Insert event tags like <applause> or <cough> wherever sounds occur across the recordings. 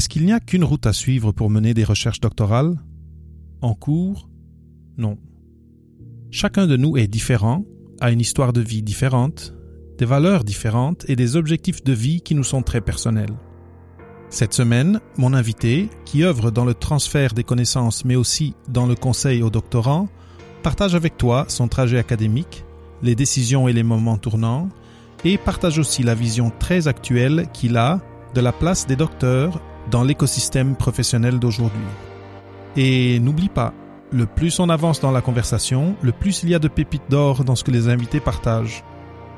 Est-ce qu'il n'y a qu'une route à suivre pour mener des recherches doctorales? En cours? Non. Chacun de nous est différent, a une histoire de vie différente, des valeurs différentes et des objectifs de vie qui nous sont très personnels. Cette semaine, mon invité, qui œuvre dans le transfert des connaissances mais aussi dans le conseil aux doctorants, partage avec toi son trajet académique, les décisions et les moments tournants, et partage aussi la vision très actuelle qu'il a de la place des docteurs dans l'écosystème professionnel d'aujourd'hui. Et n'oublie pas, le plus on avance dans la conversation, le plus il y a de pépites d'or dans ce que les invités partagent.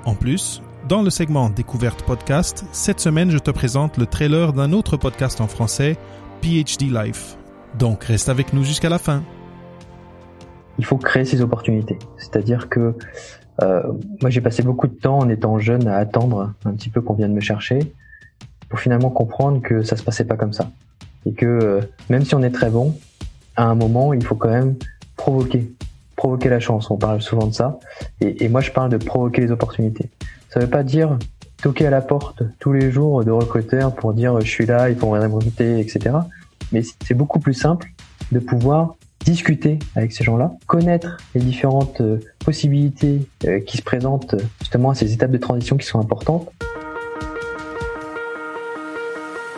En plus, dans le segment Découverte Podcast, cette semaine je te présente le trailer d'un autre podcast en français, PhD Life. Donc reste avec nous jusqu'à la fin. Il faut créer ces opportunités. C'est-à-dire que euh, moi j'ai passé beaucoup de temps en étant jeune à attendre un petit peu qu'on vienne me chercher pour finalement comprendre que ça se passait pas comme ça. Et que euh, même si on est très bon, à un moment il faut quand même provoquer provoquer la chance. On parle souvent de ça. Et, moi, je parle de provoquer les opportunités. Ça veut pas dire toquer à la porte tous les jours de recruteurs pour dire je suis là, il faut me recruter, etc. Mais c'est beaucoup plus simple de pouvoir discuter avec ces gens-là, connaître les différentes euh, possibilités euh, qui se présentent justement à ces étapes de transition qui sont importantes.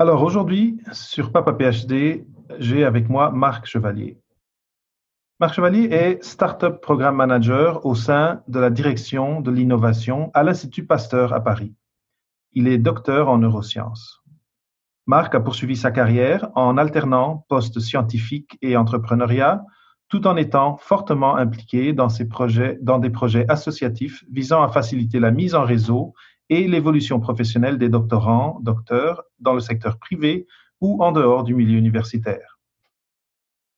Alors aujourd'hui, sur Papa PhD, j'ai avec moi Marc Chevalier. Marc Chevalier est Startup Programme Manager au sein de la direction de l'innovation à l'Institut Pasteur à Paris. Il est docteur en neurosciences. Marc a poursuivi sa carrière en alternant postes scientifiques et entrepreneuriat, tout en étant fortement impliqué dans, des projets associatifs visant à faciliter la mise en réseau et l'évolution professionnelle des doctorants, docteurs dans le secteur privé ou en dehors du milieu universitaire.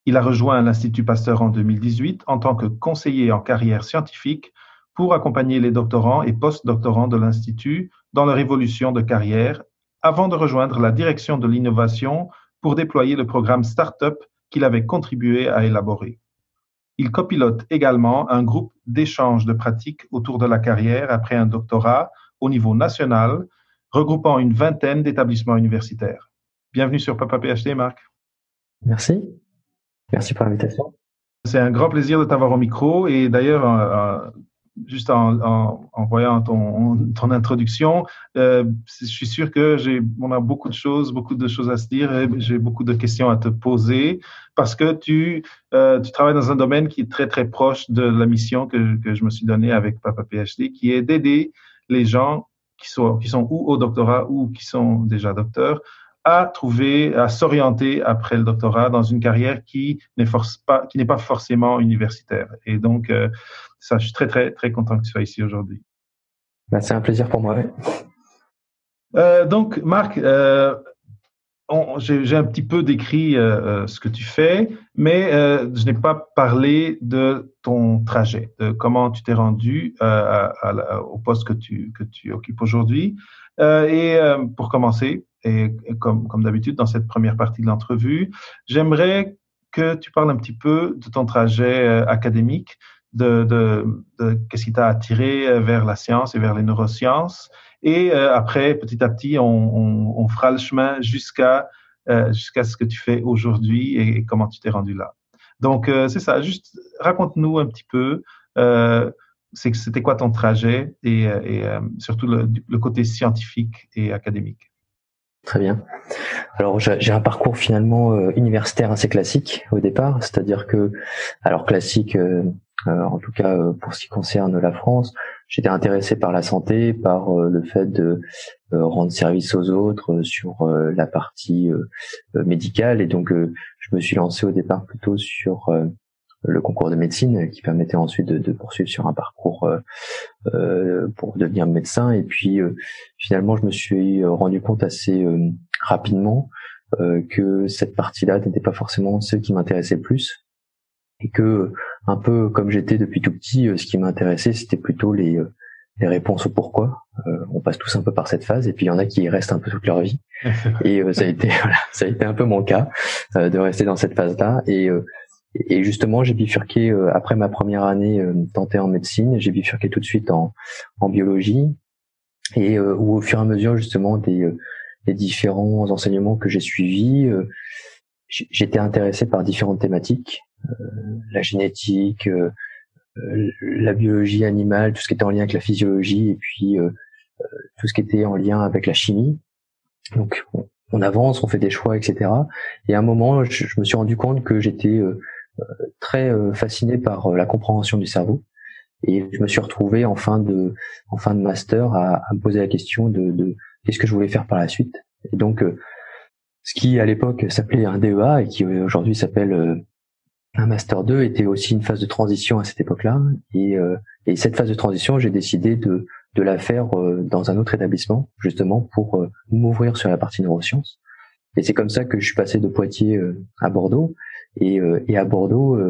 Il a rejoint l'Institut Pasteur en 2018 en tant que conseiller en carrière scientifique pour accompagner les doctorants et post-doctorants de l'Institut dans leur évolution de carrière avant de rejoindre la direction de l'innovation pour déployer le programme Startup qu'il avait contribué à élaborer. Il copilote également un groupe d'échange de pratiques autour de la carrière après un doctorat au niveau national, regroupant une vingtaine d'établissements universitaires. Bienvenue sur Papa PhD, Marc. Merci. Merci pour l'invitation. C'est un grand plaisir de t'avoir au micro et d'ailleurs, euh, euh, juste en, voyant ton, ton introduction, euh, je suis sûr que j'ai, on a beaucoup de choses, beaucoup de choses à se dire. J'ai beaucoup de questions à te poser parce que tu, tu travailles dans un domaine qui est très très proche de la mission que, que je me suis donnée avec Papa PhD, qui est d'aider les gens qui sont, qui sont ou au doctorat ou qui sont déjà docteurs à trouver, à s'orienter après le doctorat dans une carrière qui n'est pas, qui n'est pas forcément universitaire. Et donc, euh, ça, je suis très, très, très content que tu sois ici aujourd'hui. Ben, c'est un plaisir pour moi. Euh, donc, Marc, euh, j'ai un petit peu décrit euh, ce que tu fais, mais je n'ai pas parlé de ton trajet, de comment tu t'es rendu au poste que tu, que tu occupes aujourd'hui. et pour commencer, et, comme, comme d'habitude dans cette première partie de l'entrevue, j'aimerais que tu parles un petit peu de ton trajet euh, académique, de, de, de qu'est-ce qui t'a attiré euh, vers la science et vers les neurosciences. Et euh, après, petit à petit, on, on, on fera le chemin jusqu'à jusqu'à ce que tu fais aujourd'hui et, comment tu t'es rendu là. Donc, c'est ça. Juste raconte-nous un petit peu. c'était quoi ton trajet et, surtout le, côté scientifique et académique. Très bien. Alors j'ai un parcours finalement euh, universitaire assez classique au départ, c'est-à-dire que, alors classique, euh, euh, en tout cas pour ce qui concerne la France, j'étais intéressé par la santé, par le fait de rendre service aux autres sur la partie médicale, et donc je me suis lancé au départ plutôt sur le concours de médecine qui permettait ensuite de, poursuivre sur un parcours euh, euh pour devenir médecin. Et puis euh, finalement je me suis rendu compte assez euh, rapidement que cette partie-là n'était pas forcément celle qui m'intéressait le plus et que un peu comme j'étais depuis tout petit, ce qui m'intéressait c'était plutôt les les réponses au pourquoi. Euh, on passe tous un peu par cette phase et puis il y en a qui restent un peu toute leur vie. <laughs> et euh, ça a été <laughs> voilà, ça a été un peu mon cas euh, de rester dans cette phase-là et et justement, j'ai bifurqué après ma première année tentée en médecine, j'ai bifurqué tout de suite en, en biologie et où au fur et à mesure justement des, des différents enseignements que j'ai suivis, j'étais intéressé par différentes thématiques, la génétique, euh, la biologie animale, tout ce qui était en lien avec la physiologie, et puis euh, euh, tout ce qui était en lien avec la chimie. Donc on, avance, on fait des choix, etc. Et à un moment, je, me suis rendu compte que j'étais très fasciné par la compréhension du cerveau. Et je me suis retrouvé en fin de, en fin de master à, me poser la question de, de qu'est-ce que je voulais faire par la suite. Et donc, ce qui à l'époque s'appelait un DEA et qui aujourd'hui s'appelle un master 2 était aussi une phase de transition à cette époque-là. Et, euh, et, cette phase de transition, j'ai décidé de, de la faire euh, dans un autre établissement, justement pour euh, m'ouvrir sur la partie neurosciences. Et c'est comme ça que je suis passé de Poitiers à Bordeaux. Et, et à Bordeaux,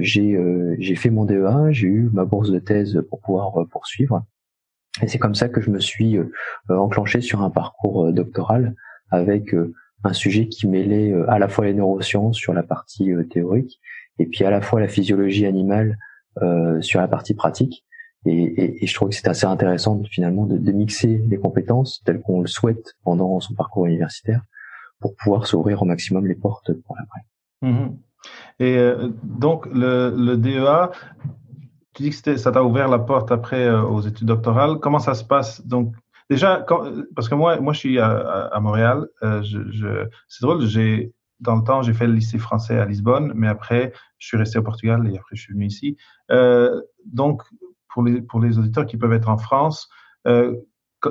j'ai j'ai fait mon DEA, j'ai eu ma bourse de thèse pour pouvoir poursuivre. Et c'est comme ça que je me suis enclenché sur un parcours doctoral avec un sujet qui mêlait à la fois les neurosciences sur la partie théorique et puis à la fois la physiologie animale euh, sur la partie pratique. Et, je trouve que c'est assez intéressant finalement de, mixer les compétences telles qu'on le souhaite pendant son parcours universitaire pour pouvoir s'ouvrir au maximum les portes pour l'après. Mmh. Et euh, donc le, DEA, tu dis que ça t'a ouvert la porte après euh, aux études doctorales. Comment ça se passe Donc déjà, quand, parce que moi, moi je suis à, à Montréal. Euh, je, je, c'est drôle, j'ai dans le temps, j'ai fait le lycée français à Lisbonne, mais après, je suis resté au Portugal et après, je suis venu ici. Euh, donc, pour les, pour les auditeurs qui peuvent être en France, euh,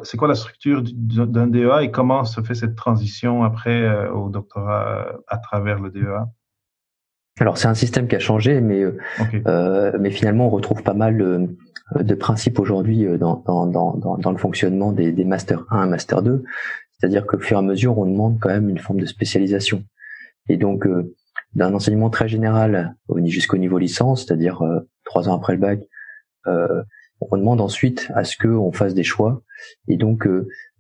c'est quoi la structure d'un DEA et comment se fait cette transition après euh, au doctorat à travers le DEA alors c'est un système qui a changé, mais mais finalement on retrouve pas mal de principes aujourd'hui dans, dans, dans, dans, le fonctionnement des, des master 1 et master 2. C'est-à-dire qu'au fur et à mesure on demande quand même une forme de spécialisation. Et donc, euh, d'un enseignement très général jusqu'au niveau licence, c'est-à-dire euh, trois ans après le bac, euh, on demande ensuite à ce qu'on fasse des choix. Et donc,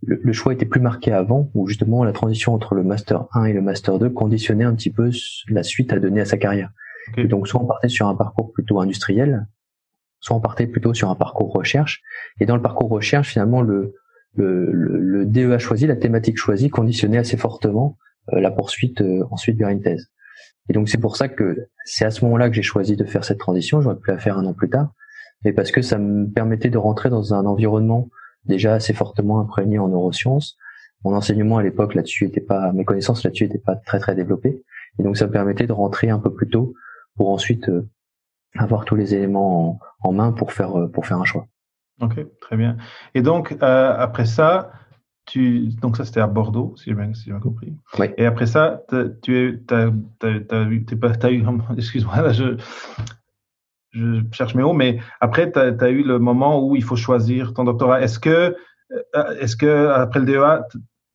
le, choix était plus marqué avant, où justement la transition entre le master 1 et le master 2 conditionnait un petit peu la suite à donner à sa carrière. Et donc, soit on partait sur un parcours plutôt industriel, soit on partait plutôt sur un parcours recherche. Et dans le parcours recherche, finalement, le, le, le DEA choisi, la thématique choisie, conditionnait assez fortement euh, la poursuite euh, ensuite vers une thèse. Et donc c'est pour ça que c'est à ce moment-là que j'ai choisi de faire cette transition. J'aurais pu la faire un an plus tard, mais parce que ça me permettait de rentrer dans un environnement déjà assez fortement imprégné en neurosciences. Mon enseignement à l'époque là-dessus était pas, mes connaissances là-dessus n'étaient pas très très développées, et donc ça me permettait de rentrer un peu plus tôt pour ensuite euh, avoir tous les éléments en, main pour faire pour faire un choix. Ok, très bien. Et donc après ça, tu, donc ça c'était à Bordeaux, si j'ai bien, si compris. Oui. Et après ça, tu as, as, eu, <laughs> excuse-moi, je, je cherche mes mots, mais après, tu as, eu le moment où il faut choisir ton doctorat. Est-ce que, euh, est-ce que après le DEA,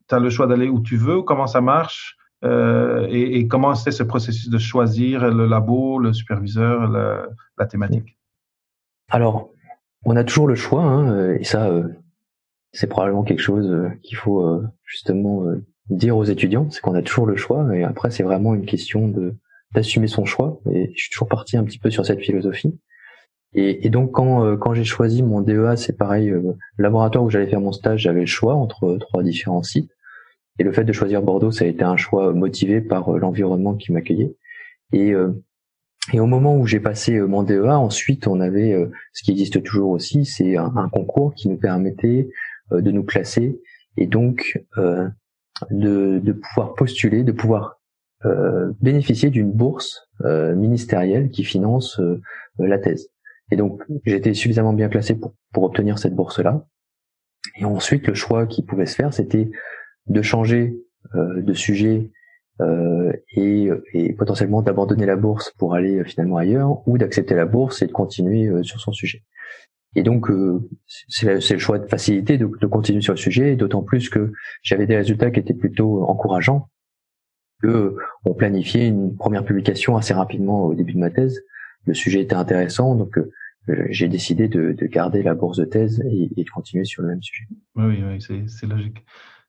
tu as le choix d'aller où tu veux? Comment ça marche? Euh, et, comment c'est ce processus de choisir le labo, le superviseur, la, thématique? Alors, on a toujours le choix, hein, et ça, euh, c'est probablement quelque chose euh, qu'il faut euh, justement euh, dire aux étudiants, c'est qu'on a toujours le choix et après c'est vraiment une question de d'assumer son choix et je suis toujours parti un petit peu sur cette philosophie. Et, donc quand quand j'ai choisi mon DEA, c'est pareil, laboratoire où j'allais faire mon stage, j'avais le choix entre trois différents sites. Et le fait de choisir Bordeaux, ça a été un choix motivé par l'environnement qui m'accueillait. Et et au moment où j'ai passé mon DEA, ensuite on avait ce qui existe toujours aussi, c'est un, concours qui nous permettait euh, de nous classer et donc euh, de, de, pouvoir postuler, de pouvoir euh, bénéficier d'une bourse ministérielle qui finance la thèse. Et donc j'étais suffisamment bien classé pour, pour obtenir cette bourse-là. Et ensuite, le choix qui pouvait se faire, c'était de changer de sujet euh, et, et, potentiellement d'abandonner la bourse pour aller finalement ailleurs, ou d'accepter la bourse et de continuer sur son sujet. Et donc, euh, c'est le choix de facilité de, continuer sur le sujet, d'autant plus que j'avais des résultats qui étaient plutôt encourageants. que on planifiait une première publication assez rapidement au début de ma thèse. Le sujet était intéressant, donc j'ai décidé de, garder la bourse de thèse et, de continuer sur le même sujet. Oui, oui, c'est logique.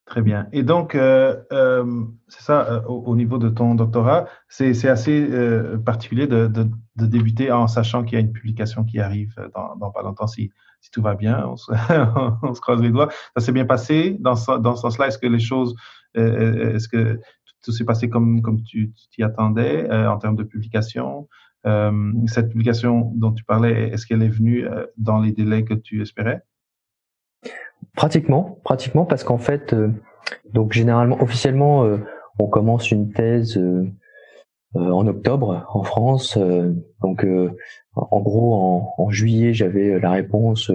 Très bien. Et donc, euh, euh, c'est ça, euh, au, niveau de ton doctorat, c'est assez particulier de, de, débuter en sachant qu'il y a une publication qui arrive dans, pas longtemps, si, si tout va bien, on se, <laughs> on se croise les doigts. Ça s'est bien passé dans ce, dans ce sens-là? Est-ce que les choses, est-ce que tout s'est passé comme, comme tu t'y attendais en termes de publication? Cette publication dont tu parlais, est-ce qu'elle est venue dans les délais que tu espérais? Pratiquement, pratiquement parce qu'en fait, euh, donc généralement, officiellement, euh, on commence une thèse euh, en octobre en France. donc, en gros, en, en juillet, j'avais la réponse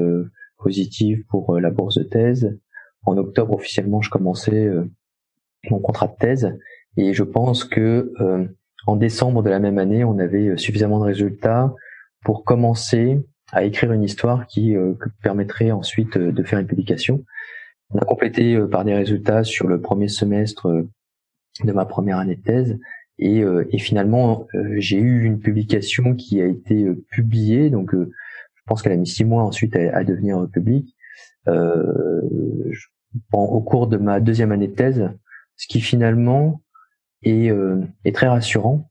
positive pour la bourse de thèse. En octobre, officiellement, je commençais mon contrat de thèse, et je pense que en décembre de la même année, on avait suffisamment de résultats pour commencer à écrire une histoire qui euh, permettrait ensuite euh, de faire une publication. On a complété euh, par des résultats sur le premier semestre de ma première année de thèse. Et, et finalement j'ai eu une publication qui a été publiée. Donc je pense qu'elle a mis six mois ensuite à, devenir publique. Euh, au cours de ma deuxième année de thèse ce qui finalement est, est très rassurant.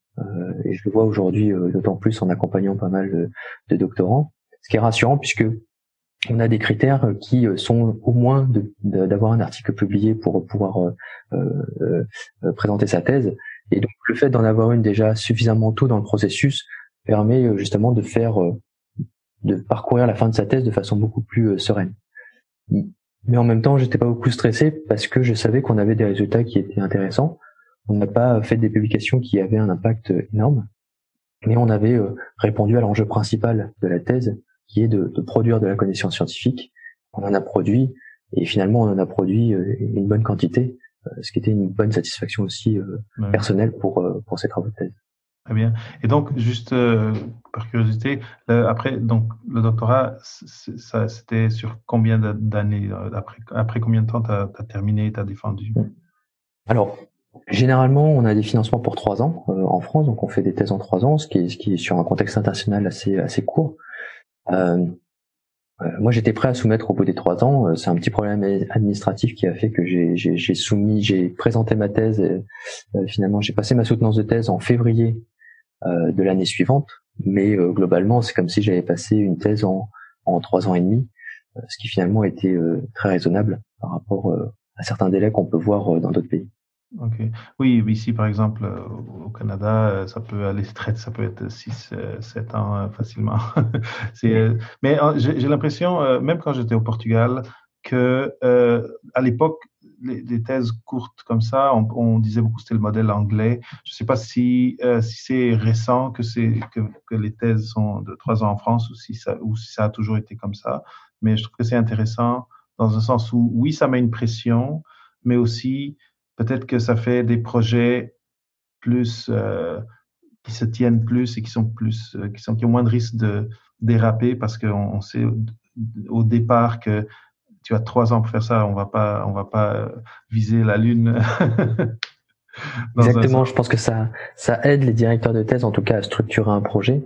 Et je le vois aujourd'hui d'autant plus en accompagnant pas mal de, de doctorants ce qui est rassurant puisque on a des critères qui sont au moins d'avoir un article publié pour pouvoir euh, euh, présenter sa thèse. Et donc le fait d'en avoir une déjà suffisamment tôt dans le processus permet euh, justement de faire, de parcourir la fin de sa thèse de façon beaucoup plus sereine. Mais en même temps, j'étais pas beaucoup stressé parce que je savais qu'on avait des résultats qui étaient intéressants. On n'a pas fait des publications qui avaient un impact énorme, mais on avait répondu à l'enjeu principal de la thèse, qui est de, de, produire de la connaissance scientifique. On en a produit et finalement on en a produit euh, une bonne quantité, euh, ce qui était une bonne satisfaction aussi euh, personnelle pour pour ces travaux de thèse. Très bien. Et donc, juste par curiosité, après donc le doctorat, ça c'était sur combien d'années après, après combien de temps tu as, terminé, tu as défendu Alors, généralement, on a des financements pour trois ans en France, donc on fait des thèses en trois ans, ce qui est, ce qui est sur un contexte international assez assez court. Euh, euh, moi, j'étais prêt à soumettre au bout des trois ans. Euh, c'est un petit problème administratif qui a fait que j'ai soumis, j'ai présenté ma thèse. Et, finalement, j'ai passé ma soutenance de thèse en février de l'année suivante. Mais globalement, c'est comme si j'avais passé une thèse en, en trois ans et demi, ce qui finalement était très raisonnable par rapport à certains délais qu'on peut voir dans d'autres pays. Ok. Oui, ici, par exemple, euh, au Canada, euh, ça peut aller très, ça peut être 6, 7 euh, ans facilement. <laughs> c'est, mais j'ai l'impression, même quand j'étais au Portugal, que à l'époque, les, thèses courtes comme ça, on, disait beaucoup que c'était le modèle anglais. Je ne sais pas si, si c'est récent que, c'est, que, que, les thèses sont de 3 ans en France ou si, ça, ou si ça a toujours été comme ça. Mais je trouve que c'est intéressant dans un sens où, oui, ça met une pression, mais aussi peut-être que ça fait des projets plus euh, qui se tiennent plus et qui sont plus euh, qui sont qui ont moins de risques de déraper parce qu'on sait au, départ que tu as trois ans pour faire ça, on va pas on va pas euh, viser la lune. <laughs> Exactement, je pense que ça ça aide les directeurs de thèse en tout cas à structurer un projet.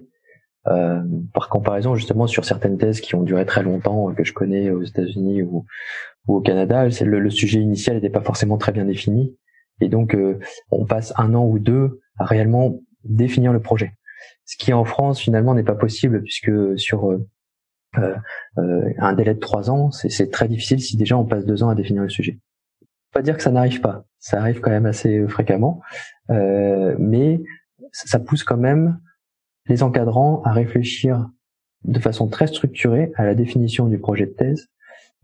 Euh, par comparaison justement sur certaines thèses qui ont duré très longtemps que je connais aux États-Unis ou, ou au Canada, le, sujet initial n'était pas forcément très bien défini. Et donc, euh, on passe un an ou deux à réellement définir le projet. Ce qui en France, finalement, n'est pas possible, puisque sur euh, euh, euh un délai de trois ans, c'est très difficile si déjà on passe deux ans à définir le sujet. Pas dire que ça n'arrive pas, ça arrive quand même assez fréquemment, mais ça pousse quand même les encadrants à réfléchir de façon très structurée à la définition du projet de thèse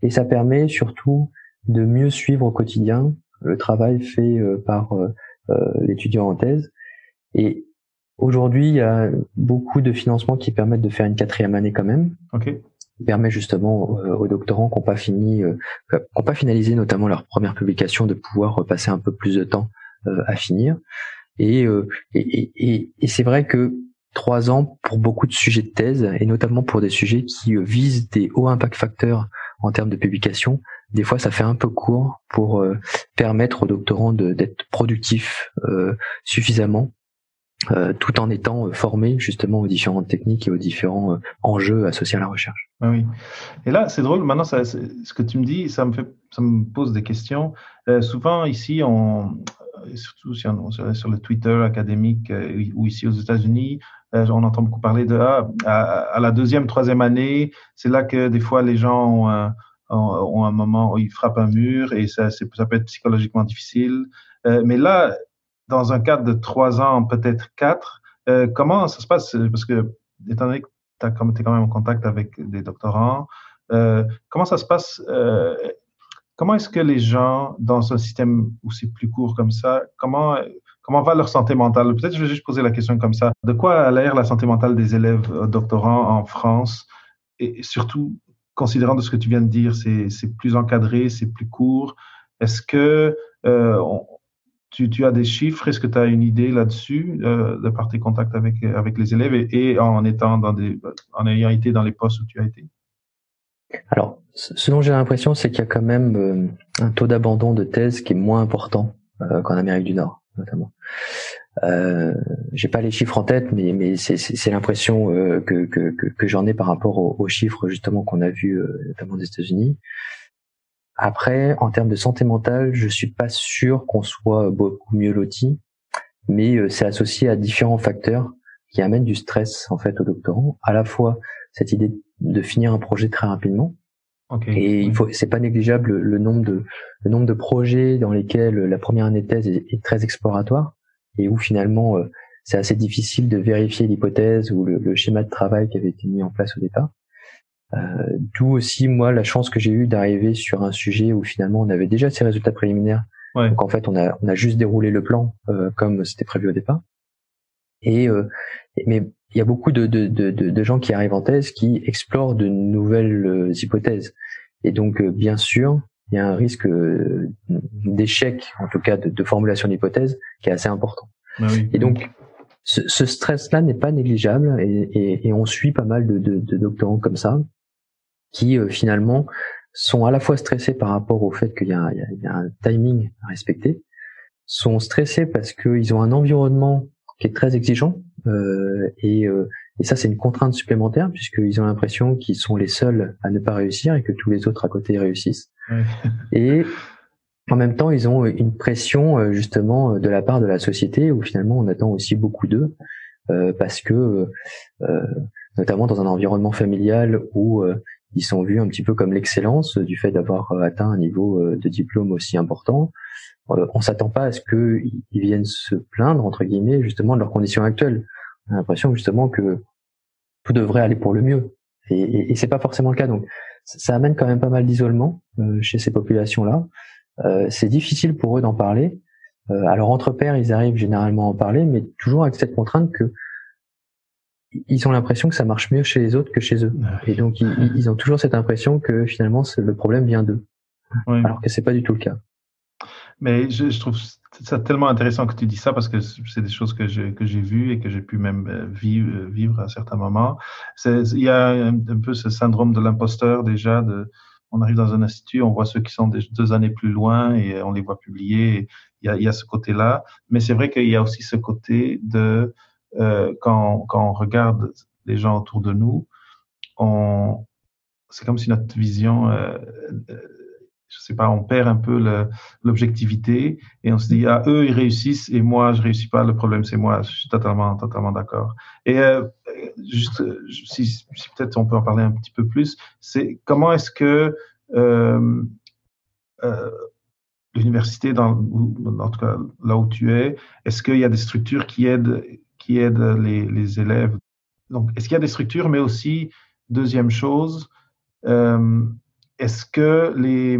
et ça permet surtout de mieux suivre au quotidien le travail fait euh, par euh, euh, l'étudiant en thèse. Et aujourd'hui, il y a beaucoup de financements qui permettent de faire une quatrième année quand même. Okay. Qui permet justement aux doctorants qui n'ont pas fini, qui n'ont pas finalisé notamment leur première publication, de pouvoir passer un peu plus de temps à finir. Et, et, et, et c'est vrai que trois ans pour beaucoup de sujets de thèse, et notamment pour des sujets qui visent des hauts impact facteurs en termes de publication, des fois ça fait un peu court pour euh, permettre aux doctorants d'être productifs euh, suffisamment, euh, tout en étant formés justement aux différentes techniques et aux différents enjeux associés à la recherche. Ah oui. Et là, c'est drôle. Maintenant, ce que tu me dis, ça me fait, ça me pose des questions. souvent ici, on, surtout sur, sur, le Twitter académique ou ici aux États-Unis, on entend beaucoup parler de ah, à, la deuxième, troisième année, c'est là que des fois les gens ont un, moment où ils frappent un mur et ça, ça peut être psychologiquement difficile. Euh, mais là, dans un cadre de trois ans, peut-être quatre, euh, comment ça se passe? Parce que, étant donné que tu es quand même en contact avec des doctorants, euh, comment ça se passe euh, Comment est-ce que les gens, dans un système c'est plus court comme ça, comment comment va leur santé mentale? Peut-être je vais juste poser la question comme ça. De quoi a l'air la santé mentale des élèves doctorants en France? Et surtout considérant de ce que tu viens de dire, c'est plus encadré, c'est plus court. Est-ce que euh, tu, tu, as des chiffres? Est-ce que tu as une idée là-dessus euh, de par tes contacts avec, avec les élèves et, en étant dans des, en ayant été dans les postes où tu as été? Alors, ce dont j'ai l'impression, c'est qu'il y a quand même euh, un taux d'abandon de thèse qui est moins important euh, qu'en Amérique du Nord, notamment. Euh, j'ai pas les chiffres en tête, mais, mais c'est l'impression euh, que, que, que, j'en ai par rapport aux, chiffres justement qu'on a vus euh, notamment des États-Unis. Après, en termes de santé mentale, je suis pas sûr qu'on soit beaucoup mieux loti, mais euh, c'est associé à différents facteurs qui amènent du stress en fait aux doctorants. À la fois cette idée finir un projet très rapidement, Et il faut, c'est pas négligeable le nombre de le nombre de projets dans lesquels la première année de thèse est très exploratoire et où finalement euh, c'est assez difficile de vérifier l'hypothèse ou le, schéma de travail qui avait été mis en place au départ. Euh, D'où aussi moi la chance que j'ai eue d'arriver sur un sujet où finalement on avait déjà ces résultats préliminaires. Donc en fait on a on a juste déroulé le plan euh, comme c'était prévu au départ. Et euh, mais il y a beaucoup de, de, de, de, gens qui arrivent en thèse qui explorent de nouvelles euh, hypothèses. Et donc bien sûr il y a un risque euh, d'échec, en tout cas de, de formulation d'hypothèse, qui est assez important. Ah et donc, ce, ce stress-là n'est pas négligeable, et, et, et, on suit pas mal de, de, de doctorants comme ça, qui euh, finalement sont à la fois stressés par rapport au fait qu'il y, y, y, a un timing à respecter, sont stressés parce qu'ils ont un environnement qui est très exigeant, euh, et, euh, et ça, c'est une contrainte supplémentaire puisqu'ils ont l'impression qu'ils sont les seuls à ne pas réussir et que tous les autres à côté réussissent. Et en même temps, ils ont une pression euh, justement de la part de la société où finalement on attend aussi beaucoup d'eux euh, parce que euh, notamment dans un environnement familial où ils sont vus un petit peu comme l'excellence du fait d'avoir atteint un niveau de diplôme aussi important. on s'attend pas à ce qu'ils viennent se plaindre entre guillemets justement de leurs conditions actuelles. On a l'impression justement que tout devrait aller pour le mieux et, et, et c'est pas forcément le cas. Donc ça amène quand même pas mal d'isolement euh, chez ces populations-là. Euh, c'est difficile pour eux d'en parler. Euh, alors entre pairs, ils arrivent généralement à en parler, mais toujours avec cette contrainte que ils ont l'impression que ça marche mieux chez les autres que chez eux. Et donc ils, ils ont toujours cette impression que finalement le problème vient d'eux, alors que c'est pas du tout le cas. Mais je, je trouve ça tellement intéressant que tu dis ça parce que c'est des choses que j'ai que j'ai vues et que j'ai pu même euh, vivre, euh, vivre à certains moments. Il y a un, peu ce syndrome de l'imposteur déjà. De, on arrive dans un institut, on voit ceux qui sont deux années plus loin et on les voit publier. Il y a, y a ce côté-là, mais c'est vrai qu'il y a aussi ce côté de euh, quand quand on regarde les gens autour de nous, on c'est comme si notre vision euh, je sais pas, on perd un peu l'objectivité et on se dit ah eux ils réussissent et moi je réussis pas. Le problème c'est moi. Je suis totalement totalement d'accord. Et euh, juste si, si peut-être on peut en parler un petit peu plus, c'est comment est-ce que euh, euh, l'université dans en tout cas là où tu es, est-ce qu'il y a des structures qui aident qui aident les, les élèves? Donc est-ce qu'il y a des structures, mais aussi deuxième chose. Euh, est-ce que les,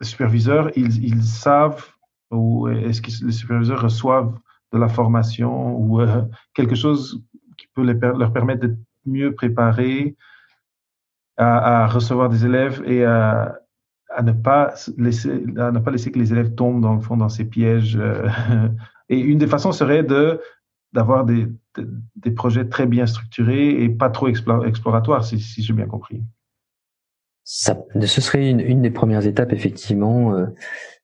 superviseurs, ils, savent ou est-ce que les superviseurs reçoivent de la formation ou euh, quelque chose qui peut leur permettre d'être mieux préparés à, recevoir des élèves et à, ne pas laisser ne pas laisser que les élèves tombent dans le fond dans ces pièges euh, et une des façons serait de d'avoir des, des, projets très bien structurés et pas trop exploratoires si j'ai bien compris ça, ce serait une, une des premières étapes effectivement. Euh,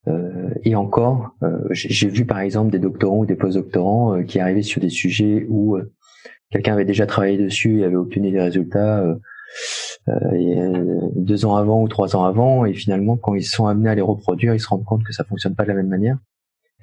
euh, et encore, j'ai vu par exemple des doctorants ou des postdoctorants qui arrivaient sur des sujets où quelqu'un avait déjà travaillé dessus et avait obtenu des résultats deux ans avant ou trois ans avant, et finalement quand ils sont amenés à les reproduire, ils se rendent compte que ça fonctionne pas de la même manière.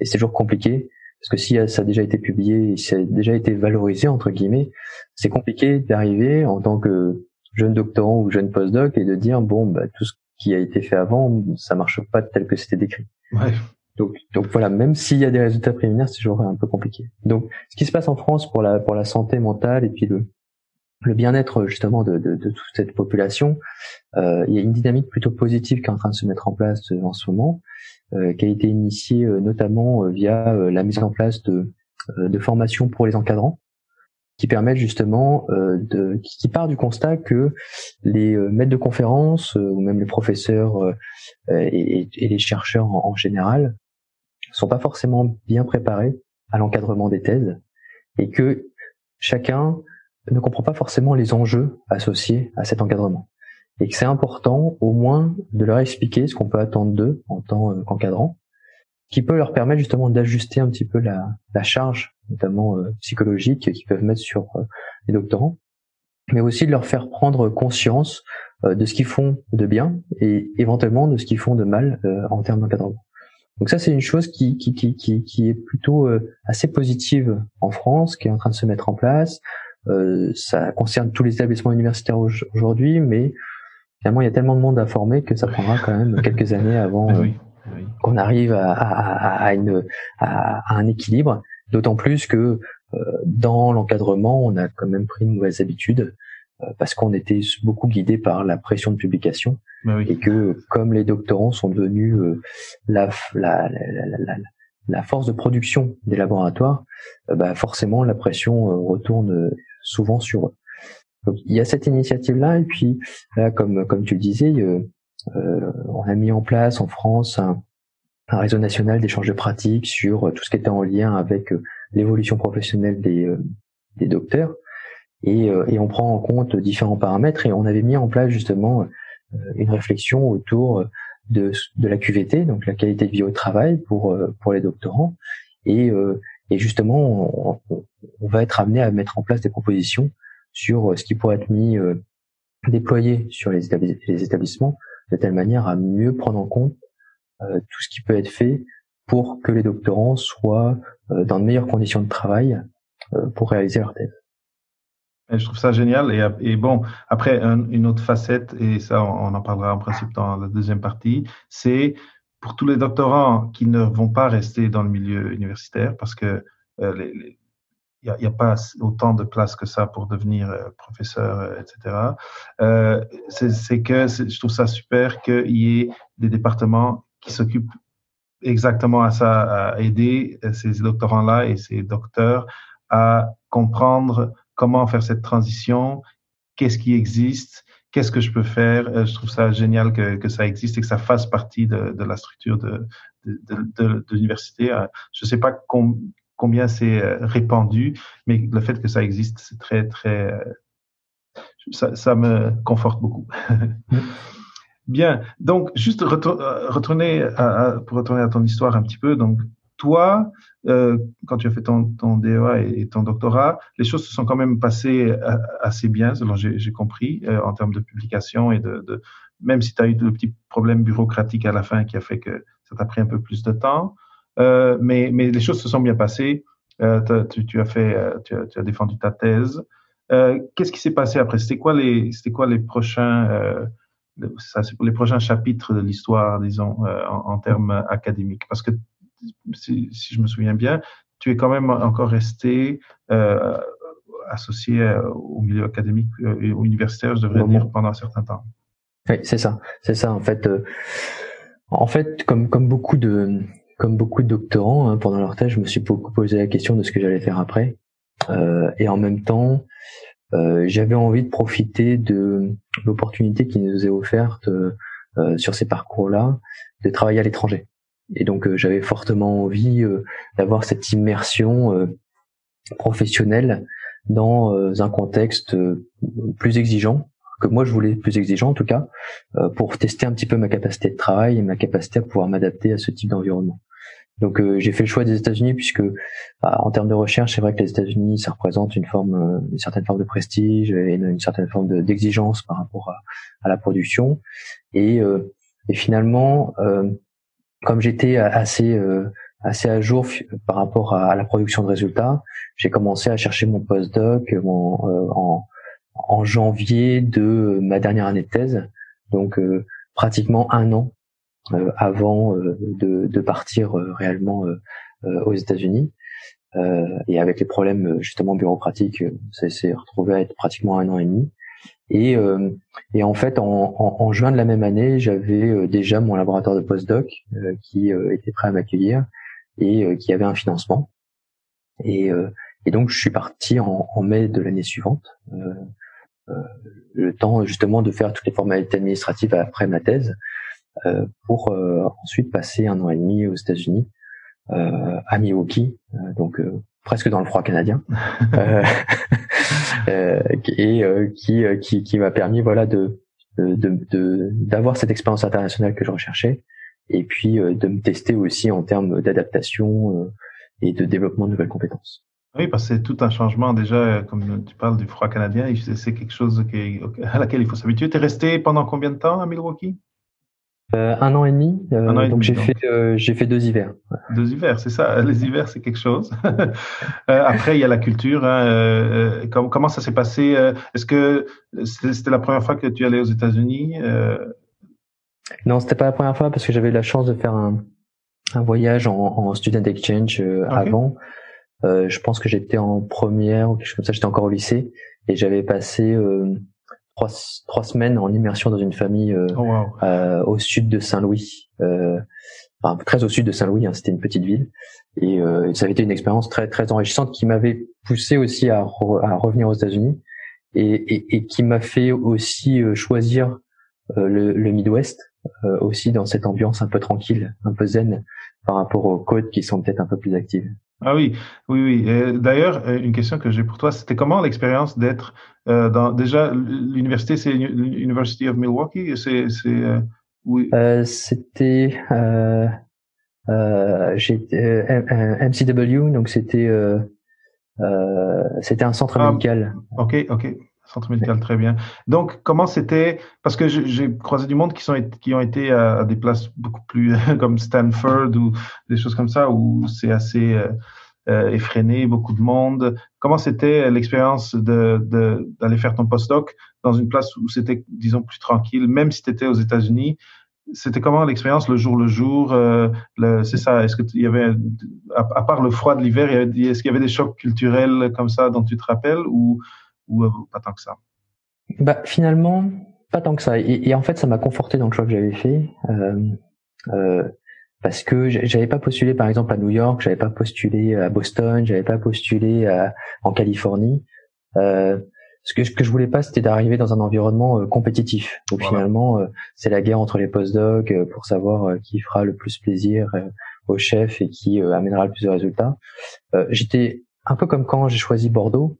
Et c'est toujours compliqué parce que si ça a déjà été publié, si ça a déjà été valorisé entre guillemets, c'est compliqué d'arriver en tant que jeune doctorant ou jeune postdoc et de dire bon bah tout ce qui a été fait avant, ça marche pas tel que c'était décrit. Ouais. Donc, donc voilà, même s'il y a des résultats préliminaires, c'est toujours un peu compliqué. Donc, ce qui se passe en France pour la pour la santé mentale et puis le le bien-être justement de, de, de, toute cette population, euh, il y a une dynamique plutôt positive qui est en train de se mettre en place euh, en ce moment, euh, qui a été initiée euh, notamment euh, via la mise en place de, de formations pour les encadrants, qui permettent justement de, qui, part du constat que les maîtres de conférences ou même les professeurs et, les chercheurs en, en général sont pas forcément bien préparés à l'encadrement des thèses et que chacun ne comprend pas forcément les enjeux associés à cet encadrement. Et que c'est important au moins de leur expliquer ce qu'on peut attendre d'eux en tant euh, qu'encadrant, qui peut leur permettre justement d'ajuster un petit peu la, la charge, notamment euh, psychologique, qu'ils peuvent mettre sur euh, les doctorants, mais aussi de leur faire prendre conscience de ce qu'ils font de bien et éventuellement de ce qu'ils font de mal en termes d'encadrement. Donc ça, c'est une chose qui, qui, qui, qui, qui est plutôt assez positive en France, qui est en train de se mettre en place. Euh, ça concerne tous les établissements universitaires aujourd'hui, mais finalement, il y a tellement de monde à former que ça prendra quand même quelques années avant euh, qu'on arrive à, à, à, une, à, un équilibre. D'autant plus que euh, dans l'encadrement, on a quand même pris de nouvelles habitudes parce qu'on était beaucoup guidé par la pression de publication et que comme les doctorants sont devenus la, la, la, la, force de production des laboratoires, bah forcément la pression retourne souvent sur eux. Donc, il y a cette initiative-là, et puis là, comme comme tu le disais, euh, euh, on a mis en place en France un, réseau national d'échange de pratiques sur tout ce qui était en lien avec euh, l'évolution professionnelle des, euh, des docteurs, et, on prend en compte différents paramètres, et on avait mis en place justement une réflexion autour de, la QVT, donc la qualité de vie au travail pour pour les doctorants, et et justement, on, on, va être amené à mettre en place des propositions sur euh, ce qui pourrait être mis euh, déployé sur les, établissements de telle manière à mieux prendre en compte euh, tout ce qui peut être fait pour que les doctorants soient dans de meilleures conditions de travail pour réaliser leur thèse. je trouve ça génial. Et, bon, après, une autre facette, et ça, on, en parlera en principe dans la deuxième partie, c'est pour tous les doctorants qui ne vont pas rester dans le milieu universitaire parce que euh, il n'y a, pas autant de place que ça pour devenir euh, professeur, euh, etc. Euh, c'est que je trouve ça super qu'il y ait des départements qui s'occupent exactement à ça, à aider ces doctorants-là et ces docteurs à comprendre comment faire cette transition, qu'est-ce qui existe qu'est-ce que je peux faire Je trouve ça génial que, que, ça existe et que ça fasse partie de, la structure de, de, l'université. Je ne sais pas combien c'est euh, répandu, mais le fait que ça existe, c'est très, très... Ça, ça, me conforte beaucoup. <laughs> Bien, donc juste retourner à, pour retourner à ton histoire un petit peu. Donc, toi, euh, quand tu as fait ton, DEA et, ton doctorat, les choses se sont quand même passées euh, assez bien, selon j'ai compris, euh, en termes de publication et de, même si tu as eu de petits problèmes bureaucratiques à la fin qui a fait que ça t'a pris un peu plus de temps, euh, mais, mais les choses se sont bien passées. Euh, tu, tu, as fait, tu as, tu, as, défendu ta thèse. Qu'est-ce qui s'est passé après? C'était quoi les, c'était quoi les prochains ça, les prochains chapitres de l'histoire, disons, en, en, termes académiques? Parce que si, si, je me souviens bien, tu es quand même encore resté euh, associé euh, au milieu académique euh, et universitaire, je devrais dire, pendant un certain temps. Oui, c'est ça, c'est ça. En fait, euh, en fait, comme comme beaucoup de comme beaucoup de doctorants hein, pendant leur thèse, je me suis beaucoup posé la question de ce que j'allais faire après, euh, et en même temps, euh, j'avais envie de profiter de l'opportunité qui nous est offerte sur ces parcours-là, de travailler à l'étranger. Et donc euh, j'avais fortement envie euh, d'avoir cette immersion euh, professionnelle dans un contexte plus exigeant que moi je voulais plus exigeant en tout cas, pour tester un petit peu ma capacité de travail et ma capacité à pouvoir m'adapter à ce type d'environnement. Donc j'ai fait le choix des États-Unis puisque bah, en termes de recherche, c'est vrai que les États-Unis ça représente une forme, une certaine forme de prestige et une, certaine forme d'exigence par rapport à, la production. Et, et finalement, comme j'étais assez assez à jour par rapport à la production de résultats, j'ai commencé à chercher mon postdoc euh, en, en, janvier de ma dernière année de thèse, donc euh, pratiquement un an euh, avant de, de, partir réellement aux États-Unis. et avec les problèmes justement bureaucratiques, ça s'est retrouvé à être pratiquement un an et demi. Et, et en fait, en, en, juin de la même année, j'avais déjà mon laboratoire de postdoc qui était prêt à m'accueillir et euh, qui avait un financement. Et, euh, et donc je suis parti en, en mai de l'année suivante, euh, le temps justement de faire toutes les formalités administratives après ma thèse, pour ensuite passer un an et demi aux États-Unis, à Milwaukee, donc presque dans le froid canadien, <laughs> <laughs> et qui qui, qui m'a permis voilà de de d'avoir cette expérience internationale que je recherchais et puis euh, de me tester aussi en termes d'adaptation euh, et de développement de nouvelles compétences. Oui, parce que c'est tout un changement déjà, euh, comme tu parles du froid canadien, c'est quelque chose qui, à laquelle il faut s'habituer. Tu es resté pendant combien de temps à Milwaukee? Euh, un an et demi. Euh, donc j'ai fait euh, j'ai fait deux hivers. Deux hivers, c'est ça. Les hivers, c'est quelque chose. <laughs> après, il y a la culture. Hein, comment, comment ça s'est passé Est-ce que c'était la première fois que tu allais aux États-Unis non, c'était pas la première fois parce que j'avais eu la chance de faire un, un voyage en, en, student exchange euh, avant. Euh, je pense que j'étais en première ou quelque chose comme ça. J'étais encore au lycée et j'avais passé euh, trois, trois semaines en immersion dans une famille euh, oh, euh au sud de Saint-Louis. enfin, très au sud de Saint-Louis. Hein, c'était une petite ville et ça avait été une expérience très très enrichissante qui m'avait poussé aussi à, à revenir aux États-Unis et, et, et qui m'a fait aussi choisir le, le Midwest euh, aussi dans cette ambiance un peu tranquille, un peu zen par rapport aux côtes qui sont peut-être un peu plus actives. Ah oui, oui, oui. D'ailleurs, euh, une question que j'ai pour toi, c'était comment l'expérience d'être euh, dans déjà l'université, c'est l'University of Milwaukee, c'est c'est euh, oui. Euh, c'était euh, MCW, donc c'était c'était un centre ah, médical. Ok, ok. Centre médical, très bien. Donc, comment c'était Parce que j'ai croisé du monde qui, sont, qui ont été à, des places beaucoup plus <laughs> comme Stanford ou des choses comme ça, où c'est assez euh, euh, effréné, beaucoup de monde. Comment c'était l'expérience d'aller de, faire ton postdoc dans une place où c'était, disons, plus tranquille, même si tu étais aux États-Unis? C'était comment l'expérience le jour le jour euh, C'est ça. Est-ce qu'il y avait, à, à, part le froid de l'hiver, est-ce qu'il y avait des chocs culturels comme ça dont tu te rappelles ou ou euh, pas tant que ça? Bah finalement, pas tant que ça. Et, en fait, ça m'a conforté dans le choix que j'avais fait. Euh, euh, parce que j'avais pas postulé par exemple à New York, j'avais pas postulé à Boston, j'avais pas postulé à, en Californie. Euh, ce que, ce que je voulais pas, c'était d'arriver dans un environnement euh, compétitif. Donc finalement, euh, c'est la guerre entre les postdocs pour savoir qui fera le plus plaisir au chef et qui amènera le plus de résultats. J'étais un peu comme quand j'ai choisi Bordeaux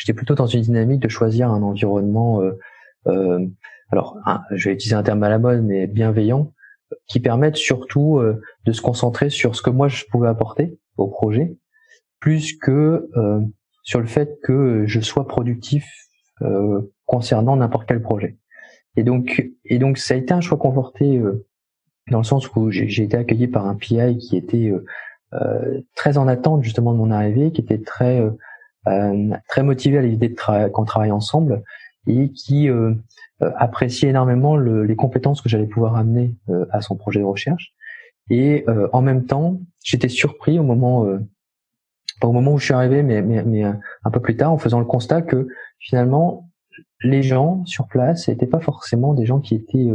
j'étais plutôt dans une dynamique de choisir un environnement, euh, euh, alors je vais utiliser un terme à la mode, mais bienveillant, qui permette surtout euh, de se concentrer sur ce que moi je pouvais apporter au projet, plus que sur le fait que je sois productif concernant n'importe quel projet. Et donc, et donc ça a été un choix conforté dans le sens où j'ai été accueilli par un PI qui était très en attente justement de mon arrivée, qui était très euh, très motivé à l'idée de qu'on travaille ensemble et qui euh, euh, appréciait énormément le, les compétences que j'allais pouvoir amener à son projet de recherche. Et en même temps, j'étais surpris au moment, pas au moment où je suis arrivé, mais, mais, mais un peu plus tard, en faisant le constat que finalement, les gens sur place n'étaient pas forcément des gens qui étaient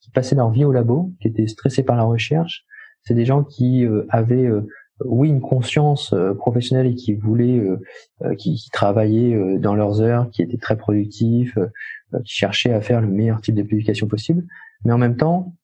qui passaient leur vie au labo, qui étaient stressés par la recherche. C'est des gens qui avaient oui une conscience euh, professionnelle et qui voulaient, euh, euh, qui, qui, dans leurs heures, qui étaient très productifs, qui cherchaient à faire le meilleur type de publication possible, mais en même temps,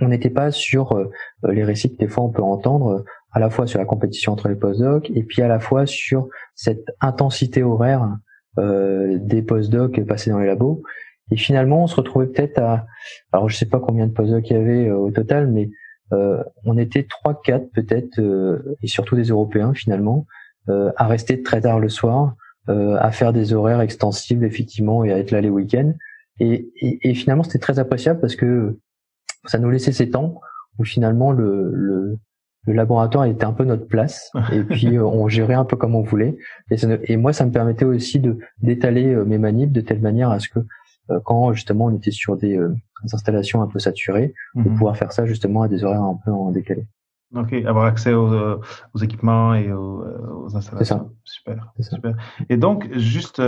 on n'était pas sur les récits que des fois on peut entendre à la fois sur la compétition entre les postdocs et puis à la fois sur cette intensité horaire euh, des postdocs passés dans les labos. Et finalement, on se retrouvait peut-être à, alors je sais pas combien de postdocs il y avait au total, mais on était trois, quatre peut-être, euh, et surtout des Européens finalement, à rester très tard le soir, à faire des horaires extensibles effectivement et à être là les week-ends. Et, et, et finalement, c'était très appréciable parce que ça nous laissait ces temps où finalement le, le, le laboratoire était un peu notre place <laughs> et puis euh, on gérait un peu comme on voulait et, et moi ça me permettait aussi de d'étaler euh, mes manips de telle manière à ce que euh, quand justement on était sur des, installations un peu saturées de mhm. pouvoir faire ça justement à des horaires un peu en décalé. Ok, avoir accès aux, aux équipements et aux, aux installations. Super, super. Et donc juste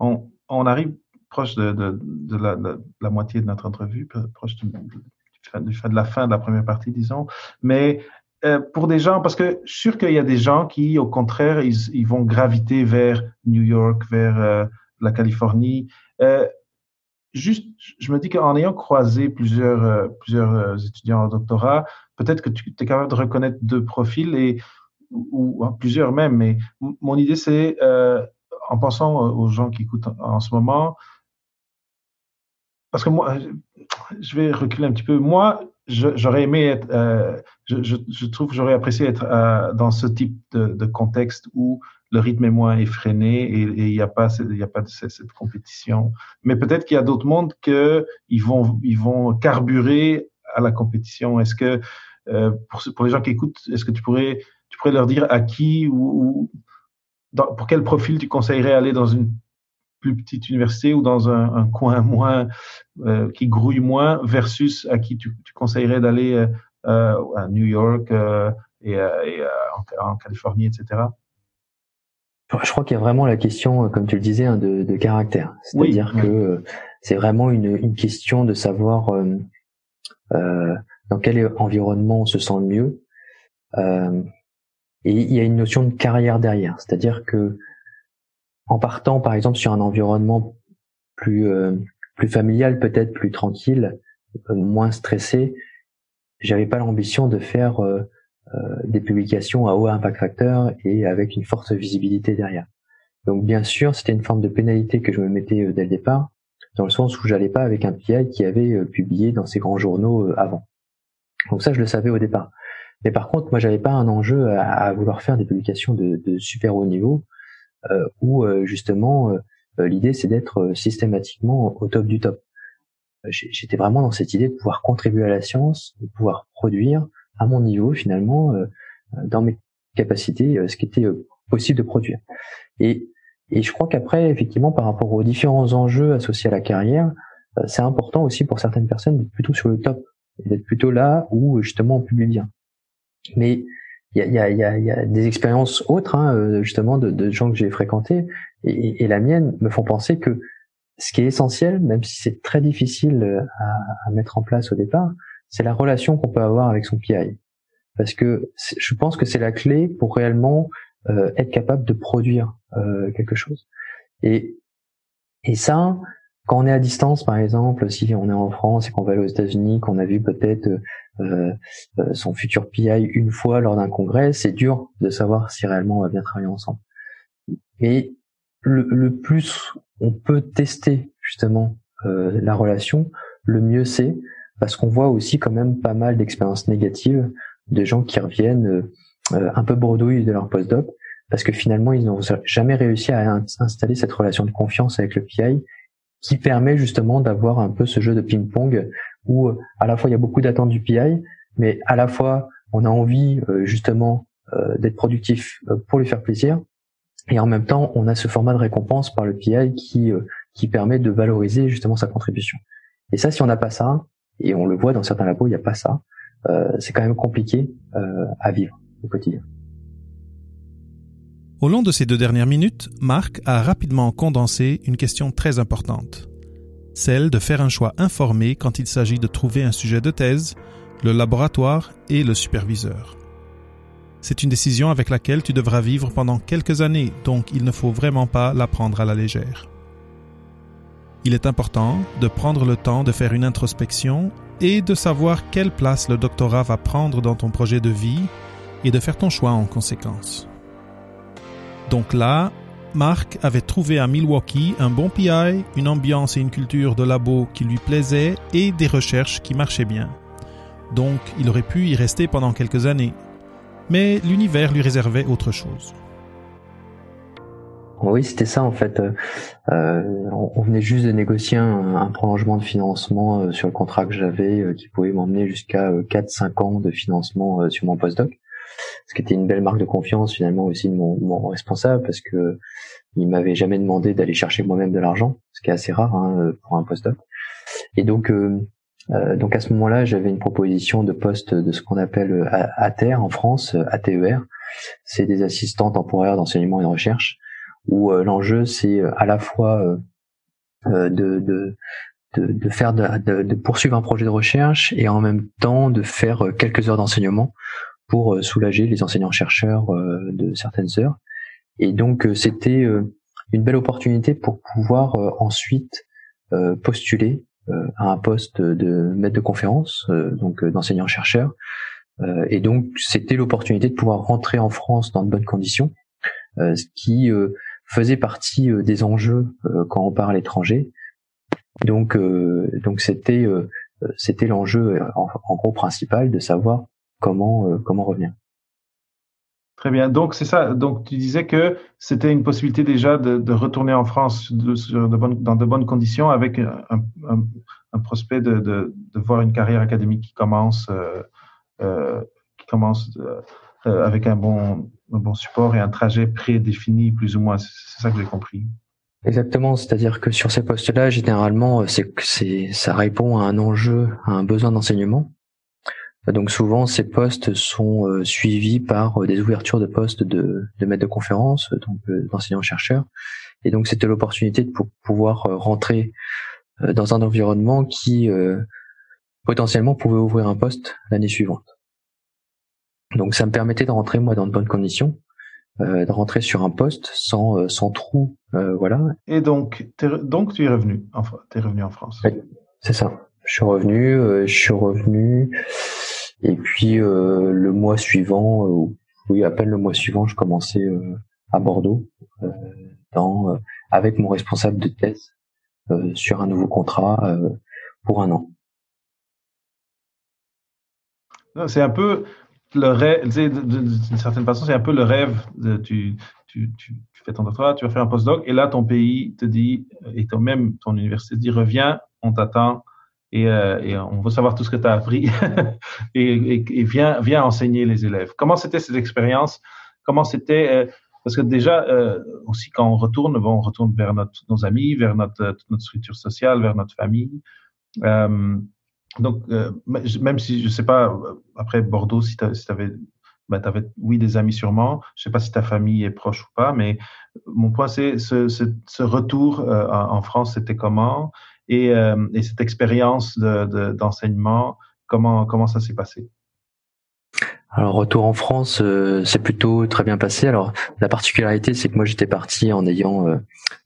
on, on arrive proche de, de, de, la, de, la, moitié de notre entrevue, proche du, de la fin de la première partie, disons. Mais euh, pour des gens, parce que je suis sûr qu'il y a des gens qui, au contraire, ils, ils vont graviter vers New York, vers euh, la Californie. Euh, juste, je me dis qu'en ayant croisé plusieurs, euh, plusieurs euh, étudiants en doctorat, peut-être que tu es capable de reconnaître deux profils et ou, ou plusieurs même. Mais mon idée, c'est en pensant aux gens qui écoutent en ce moment, parce que moi, je vais reculer un petit peu. Moi, j'aurais aimé être, euh, je, je, trouve que j'aurais apprécié être euh, dans ce type de, de, contexte où le rythme est moins effréné et il n'y a pas, a pas de, cette compétition. Mais peut-être qu'il y a d'autres mondes que ils vont, carburer à la compétition. Est-ce que euh, pour, les gens qui écoutent, est-ce que tu pourrais, leur dire à qui ou, pour quel profil tu conseillerais aller dans une plus petite université ou dans un, coin moins euh, qui grouille moins versus à qui tu, conseillerais d'aller euh, à New York et, en, Californie, etc. Je crois qu'il y a vraiment la question, comme tu le disais, hein, de, de, caractère. C'est-à-dire que c'est vraiment une, une, question de savoir dans quel environnement on se sent le mieux. et il y a une notion de carrière derrière. C'est-à-dire que en partant par exemple sur un environnement plus euh, plus familial peut-être plus tranquille euh, moins stressé j'avais pas l'ambition de faire euh, des publications à haut impact facteur et avec une forte visibilité derrière. Donc bien sûr c'était une forme de pénalité que je me mettais dès le départ dans le sens où j'allais pas avec un PI qui avait publié dans ces grands journaux avant. Donc ça je le savais au départ. Mais par contre moi j'avais pas un enjeu à, vouloir faire des publications de, super haut niveau euh, où euh, justement euh, l'idée c'est d'être systématiquement au top du top. J'étais vraiment dans cette idée de pouvoir contribuer à la science, de pouvoir produire à mon niveau finalement, dans mes capacités, ce qui était possible de produire. Et, et je crois qu'après, effectivement, par rapport aux différents enjeux associés à la carrière, c'est important aussi pour certaines personnes d'être plutôt sur le top, d'être plutôt là où justement on publie bien. Mais il y a, y, a, y a, des expériences autres, hein, euh, justement, de, de, gens que j'ai fréquentés, et, et, la mienne me font penser que ce qui est essentiel, même si c'est très difficile euh, à, à, mettre en place au départ, c'est la relation qu'on peut avoir avec son PI. Parce que je pense que c'est la clé pour réellement euh, être capable de produire euh, quelque chose. Et, et ça, quand on est à distance, par exemple, si on est en France et qu'on va aller aux États-Unis, qu'on a vu peut-être euh, euh, son futur PI une fois lors d'un congrès, c'est dur de savoir si réellement on va bien travailler ensemble. Mais le, le plus on peut tester justement euh, la relation, le mieux c'est, parce qu'on voit aussi quand même pas mal d'expériences négatives de gens qui reviennent un peu bredouilles de leur postdoc, parce que finalement ils n'ont jamais réussi à installer cette relation de confiance avec le PI qui permet justement d'avoir un peu ce jeu de ping-pong où euh, à la fois il y a beaucoup d'attentes du PI, mais à la fois on a envie euh, justement euh, d'être productif pour lui faire plaisir, et en même temps on a ce format de récompense par le PI qui qui permet de valoriser justement sa contribution. Et ça, si on n'a pas ça, et on le voit dans certains labos, il n'y a pas ça, c'est quand même compliqué à vivre au quotidien. Au long de ces deux dernières minutes, Marc a rapidement condensé une question très importante celle de faire un choix informé quand il s'agit de trouver un sujet de thèse, le laboratoire et le superviseur. C'est une décision avec laquelle tu devras vivre pendant quelques années, donc il ne faut vraiment pas la prendre à la légère. Il est important de prendre le temps de faire une introspection et de savoir quelle place le doctorat va prendre dans ton projet de vie et de faire ton choix en conséquence. Donc là, Marc avait trouvé à Milwaukee un bon PI, une ambiance et une culture de labo qui lui plaisaient et des recherches qui marchaient bien. Donc il aurait pu y rester pendant quelques années. Mais l'univers lui réservait autre chose. Oui, c'était ça en fait. Euh, on venait juste de négocier un, prolongement de financement euh, sur le contrat que j'avais euh, qui pouvait m'emmener jusqu'à 4-5 ans de financement sur mon postdoc. Ce qui était une belle marque de confiance finalement aussi de mon, responsable parce que il m'avait jamais demandé d'aller chercher moi-même de l'argent, ce qui est assez rare hein, pour un postdoc. Et donc donc à ce moment-là, j'avais une proposition de poste de ce qu'on appelle ATER en France, ATER. C'est des assistants temporaires d'enseignement et de recherche où euh, l'enjeu c'est euh, à la fois euh, de, de de, faire de, de, poursuivre un projet de recherche et en même temps de faire quelques heures d'enseignement pour soulager les enseignants chercheurs de certaines heures. Et donc c'était une belle opportunité pour pouvoir ensuite postuler à un poste de maître de conférence, donc d'enseignant chercheur. Et donc c'était l'opportunité de pouvoir rentrer en France dans de bonnes conditions, ce qui faisait partie euh, des enjeux euh, quand on part à l'étranger. Donc, euh, donc c'était c'était l'enjeu en, gros principal de savoir comment comment revenir. Très bien. Donc c'est ça. Donc tu disais que c'était une possibilité déjà de, retourner en France dans de bonnes conditions avec un, prospect de, de, voir une carrière académique qui commence qui commence avec un bon un bon support et un trajet prédéfini plus ou moins. C'est ça que j'ai compris. Exactement, c'est-à-dire que sur ces postes-là, généralement, euh, c'est ça répond à un enjeu, à un besoin d'enseignement. Donc souvent, ces postes sont euh, suivis par euh, des ouvertures de postes de, de maître de conférence, donc d'enseignants-chercheurs. Et donc c'était l'opportunité de pouvoir rentrer dans un environnement qui potentiellement pouvait ouvrir un poste l'année suivante. Donc ça me permettait de rentrer moi dans de bonnes conditions, euh, de rentrer sur un poste sans euh, sans trou, euh, voilà. Et donc donc tu es revenu, enfin es revenu en France. Oui, c'est ça. Je suis revenu, je suis revenu, et puis le mois suivant, oui à peine le mois suivant, je commençais à Bordeaux, dans avec mon responsable de thèse sur un nouveau contrat pour un an. C'est un peu, le rêve, d'une certaine façon, c'est un peu le rêve. De, tu, tu, tu, fais ton doctorat, tu vas faire un postdoc, et là, ton pays te dit, et toi même ton université te dit, reviens, on t'attend, et, euh, et, on veut savoir tout ce que tu as appris, <laughs> et, et, viens, viens enseigner les élèves. Comment c'était cette expérience Comment c'était euh, Parce que déjà, euh, aussi, quand on retourne, bon, on retourne vers notre, nos amis, vers notre, notre structure sociale, vers notre famille. Euh, donc, euh, même si je sais pas, euh, après Bordeaux, si tu avais, bah, oui, des amis sûrement. Je sais pas si ta famille est proche ou pas, mais mon point, c'est ce, ce, ce, retour euh, en France, c'était comment? Et, et, cette expérience d'enseignement, de, comment, comment ça s'est passé? Alors retour en France, c'est plutôt très bien passé. Alors la particularité, c'est que moi j'étais parti en ayant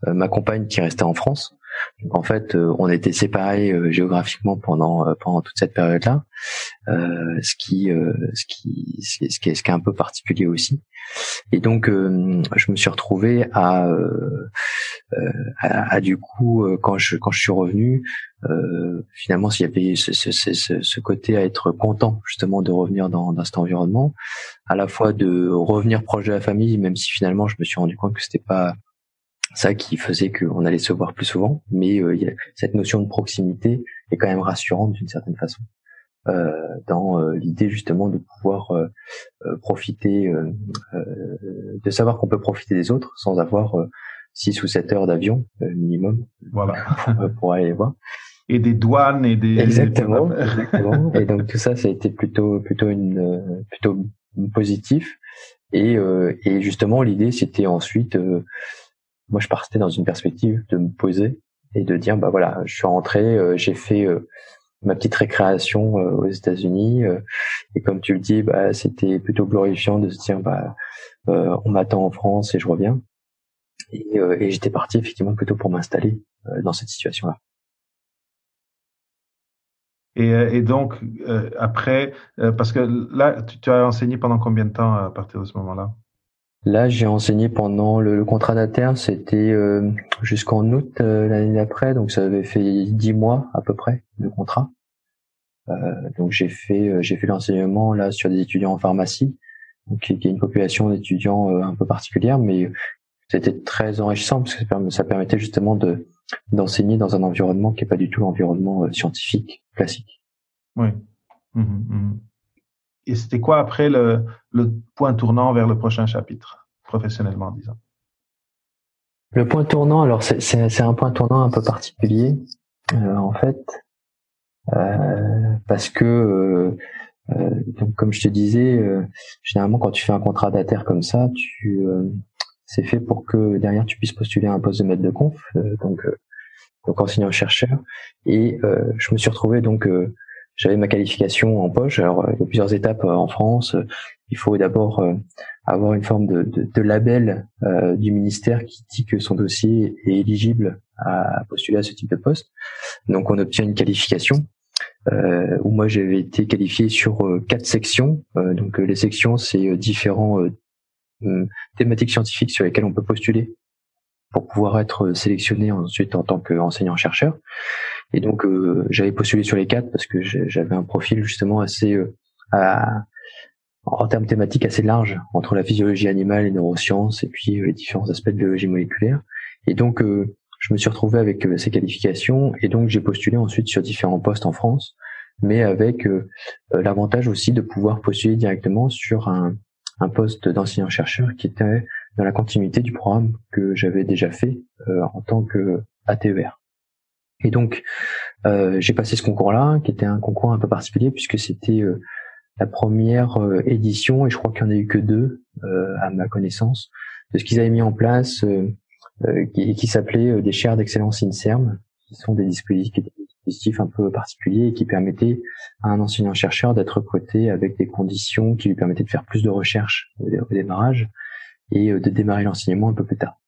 ma compagne qui restait en France. En fait, euh, on était séparés euh, géographiquement pendant euh, pendant toute cette période-là, ce qui ce qui ce qui est ce qui est un peu particulier aussi. Et donc je me suis retrouvé à, à, du coup quand je quand je suis revenu, finalement s'il y avait ce, ce, ce, ce, côté à être content justement de revenir dans, dans cet environnement, à la fois de revenir proche de la famille, même si finalement je me suis rendu compte que c'était pas ça qui faisait qu'on allait se voir plus souvent, mais euh, cette notion de proximité est quand même rassurante d'une certaine façon, euh, dans euh, l'idée justement de pouvoir euh, profiter, de savoir qu'on peut profiter des autres sans avoir six ou sept heures d'avion minimum, voilà, <laughs> pour aller les voir. Et des douanes et des exactement, <laughs> exactement. et donc tout ça, ça a été plutôt plutôt une plutôt positif. Et, et justement, l'idée, c'était ensuite moi je partais dans une perspective de me poser et de dire bah voilà je suis rentré euh, j'ai fait euh, ma petite récréation euh, aux États-Unis et comme tu le dis bah c'était plutôt glorifiant de se dire bah on m'attend en France et je reviens. Et, j'étais parti effectivement plutôt pour m'installer dans cette situation là et, donc après parce que là tu as enseigné pendant combien de temps à partir de ce moment-là? Là, j'ai enseigné pendant le, contrat d'interne, c'était jusqu'en août l'année d'après, donc ça avait fait dix mois à peu près de contrat. donc j'ai fait j'ai fait l'enseignement là sur des étudiants en pharmacie, donc qui, est une population d'étudiants un peu particulière, mais c'était très enrichissant parce que ça permettait justement de d'enseigner dans un environnement qui n'est pas du tout l'environnement euh, scientifique classique. Oui. Mhm, mhm. Et c'était quoi après le, point tournant vers le prochain chapitre, professionnellement disant? Le point tournant, alors c'est un point tournant un peu particulier, euh, en fait, euh, parce que, euh, comme je te disais, généralement quand tu fais un contrat d'ATER comme ça, c'est fait pour que derrière tu puisses postuler à un poste de maître de conf, donc donc enseignant chercheur. Et je me suis retrouvé donc j'avais ma qualification en poche. Alors il y a plusieurs étapes en France. Il faut d'abord avoir une forme de, label du ministère qui dit que son dossier est éligible à postuler à ce type de poste. Donc on obtient une qualification euh, où moi j'avais été qualifié sur quatre sections. donc les sections c'est différents euh, thématiques scientifiques sur lesquelles on peut postuler pour pouvoir être sélectionné ensuite en tant qu'enseignant-chercheur. Et donc euh, j'avais postulé sur les quatre parce que j'avais un profil justement assez euh, en termes thématiques assez large entre la physiologie animale et neurosciences et puis les différents aspects de biologie moléculaire. Et donc je me suis retrouvé avec ces qualifications et donc j'ai postulé ensuite sur différents postes en France, mais avec l'avantage aussi de pouvoir postuler directement sur un, un poste d'enseignant-chercheur qui était dans la continuité du programme que j'avais déjà fait euh, en tant que ATER. Et donc, euh, j'ai passé ce concours-là, qui était un concours un peu particulier puisque c'était euh, la première édition, et je crois qu'il n'y en a eu que deux à ma connaissance, de ce qu'ils avaient mis en place, qui, qui s'appelait des chaires d'excellence INSERM, qui sont des dispositifs un peu particulier et qui permettait à un enseignant-chercheur d'être recruté avec des conditions qui lui permettaient de faire plus de recherche au démarrage et euh, de démarrer l'enseignement un peu plus tard.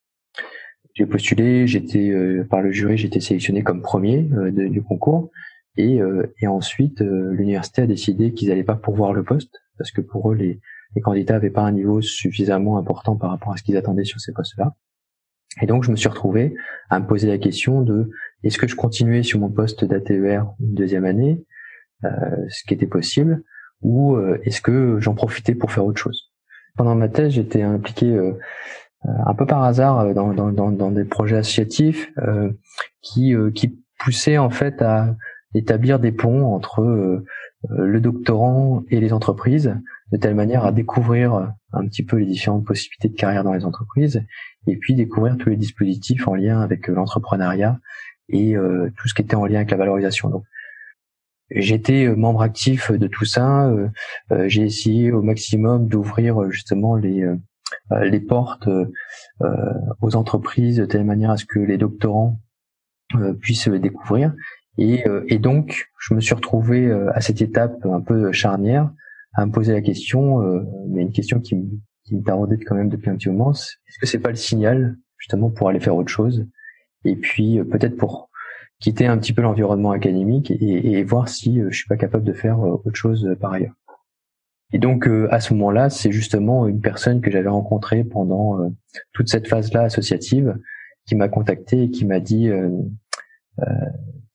J'ai postulé, j'étais euh, par le jury, j'étais sélectionné comme premier euh, du concours et, et ensuite l'université a décidé qu'ils n'allaient pas pourvoir le poste parce que pour eux les, les candidats n'avaient pas un niveau suffisamment important par rapport à ce qu'ils attendaient sur ces postes-là. Et donc je me suis retrouvé à me poser la question de est-ce que je continuais sur mon poste d'ATER une deuxième année, euh, ce qui était possible, ou euh, est-ce que j'en profitais pour faire autre chose? Pendant ma thèse, j'étais impliqué euh, un peu par hasard dans, dans, dans, dans des projets associatifs qui, qui poussaient en fait à établir des ponts entre le doctorant et les entreprises, de telle manière à découvrir un petit peu les différentes possibilités de carrière dans les entreprises, et puis découvrir tous les dispositifs en lien avec l'entrepreneuriat et euh, tout ce qui était en lien avec la valorisation. Donc, j'étais euh, membre actif de tout ça. Euh, j'ai essayé au maximum d'ouvrir justement les les portes aux entreprises de telle manière à ce que les doctorants puissent le découvrir. Et, et, donc, je me suis retrouvé à cette étape un peu charnière à me poser la question, mais une question qui, me, qui me quand même depuis un petit moment, est-ce que c'est pas le signal justement pour aller faire autre chose? Et puis euh, peut-être pour quitter un petit peu l'environnement académique et, voir si euh, je suis pas capable de faire euh, autre chose par ailleurs. Et donc à ce moment-là, c'est justement une personne que j'avais rencontrée pendant toute cette phase-là associative qui m'a contacté et qui m'a dit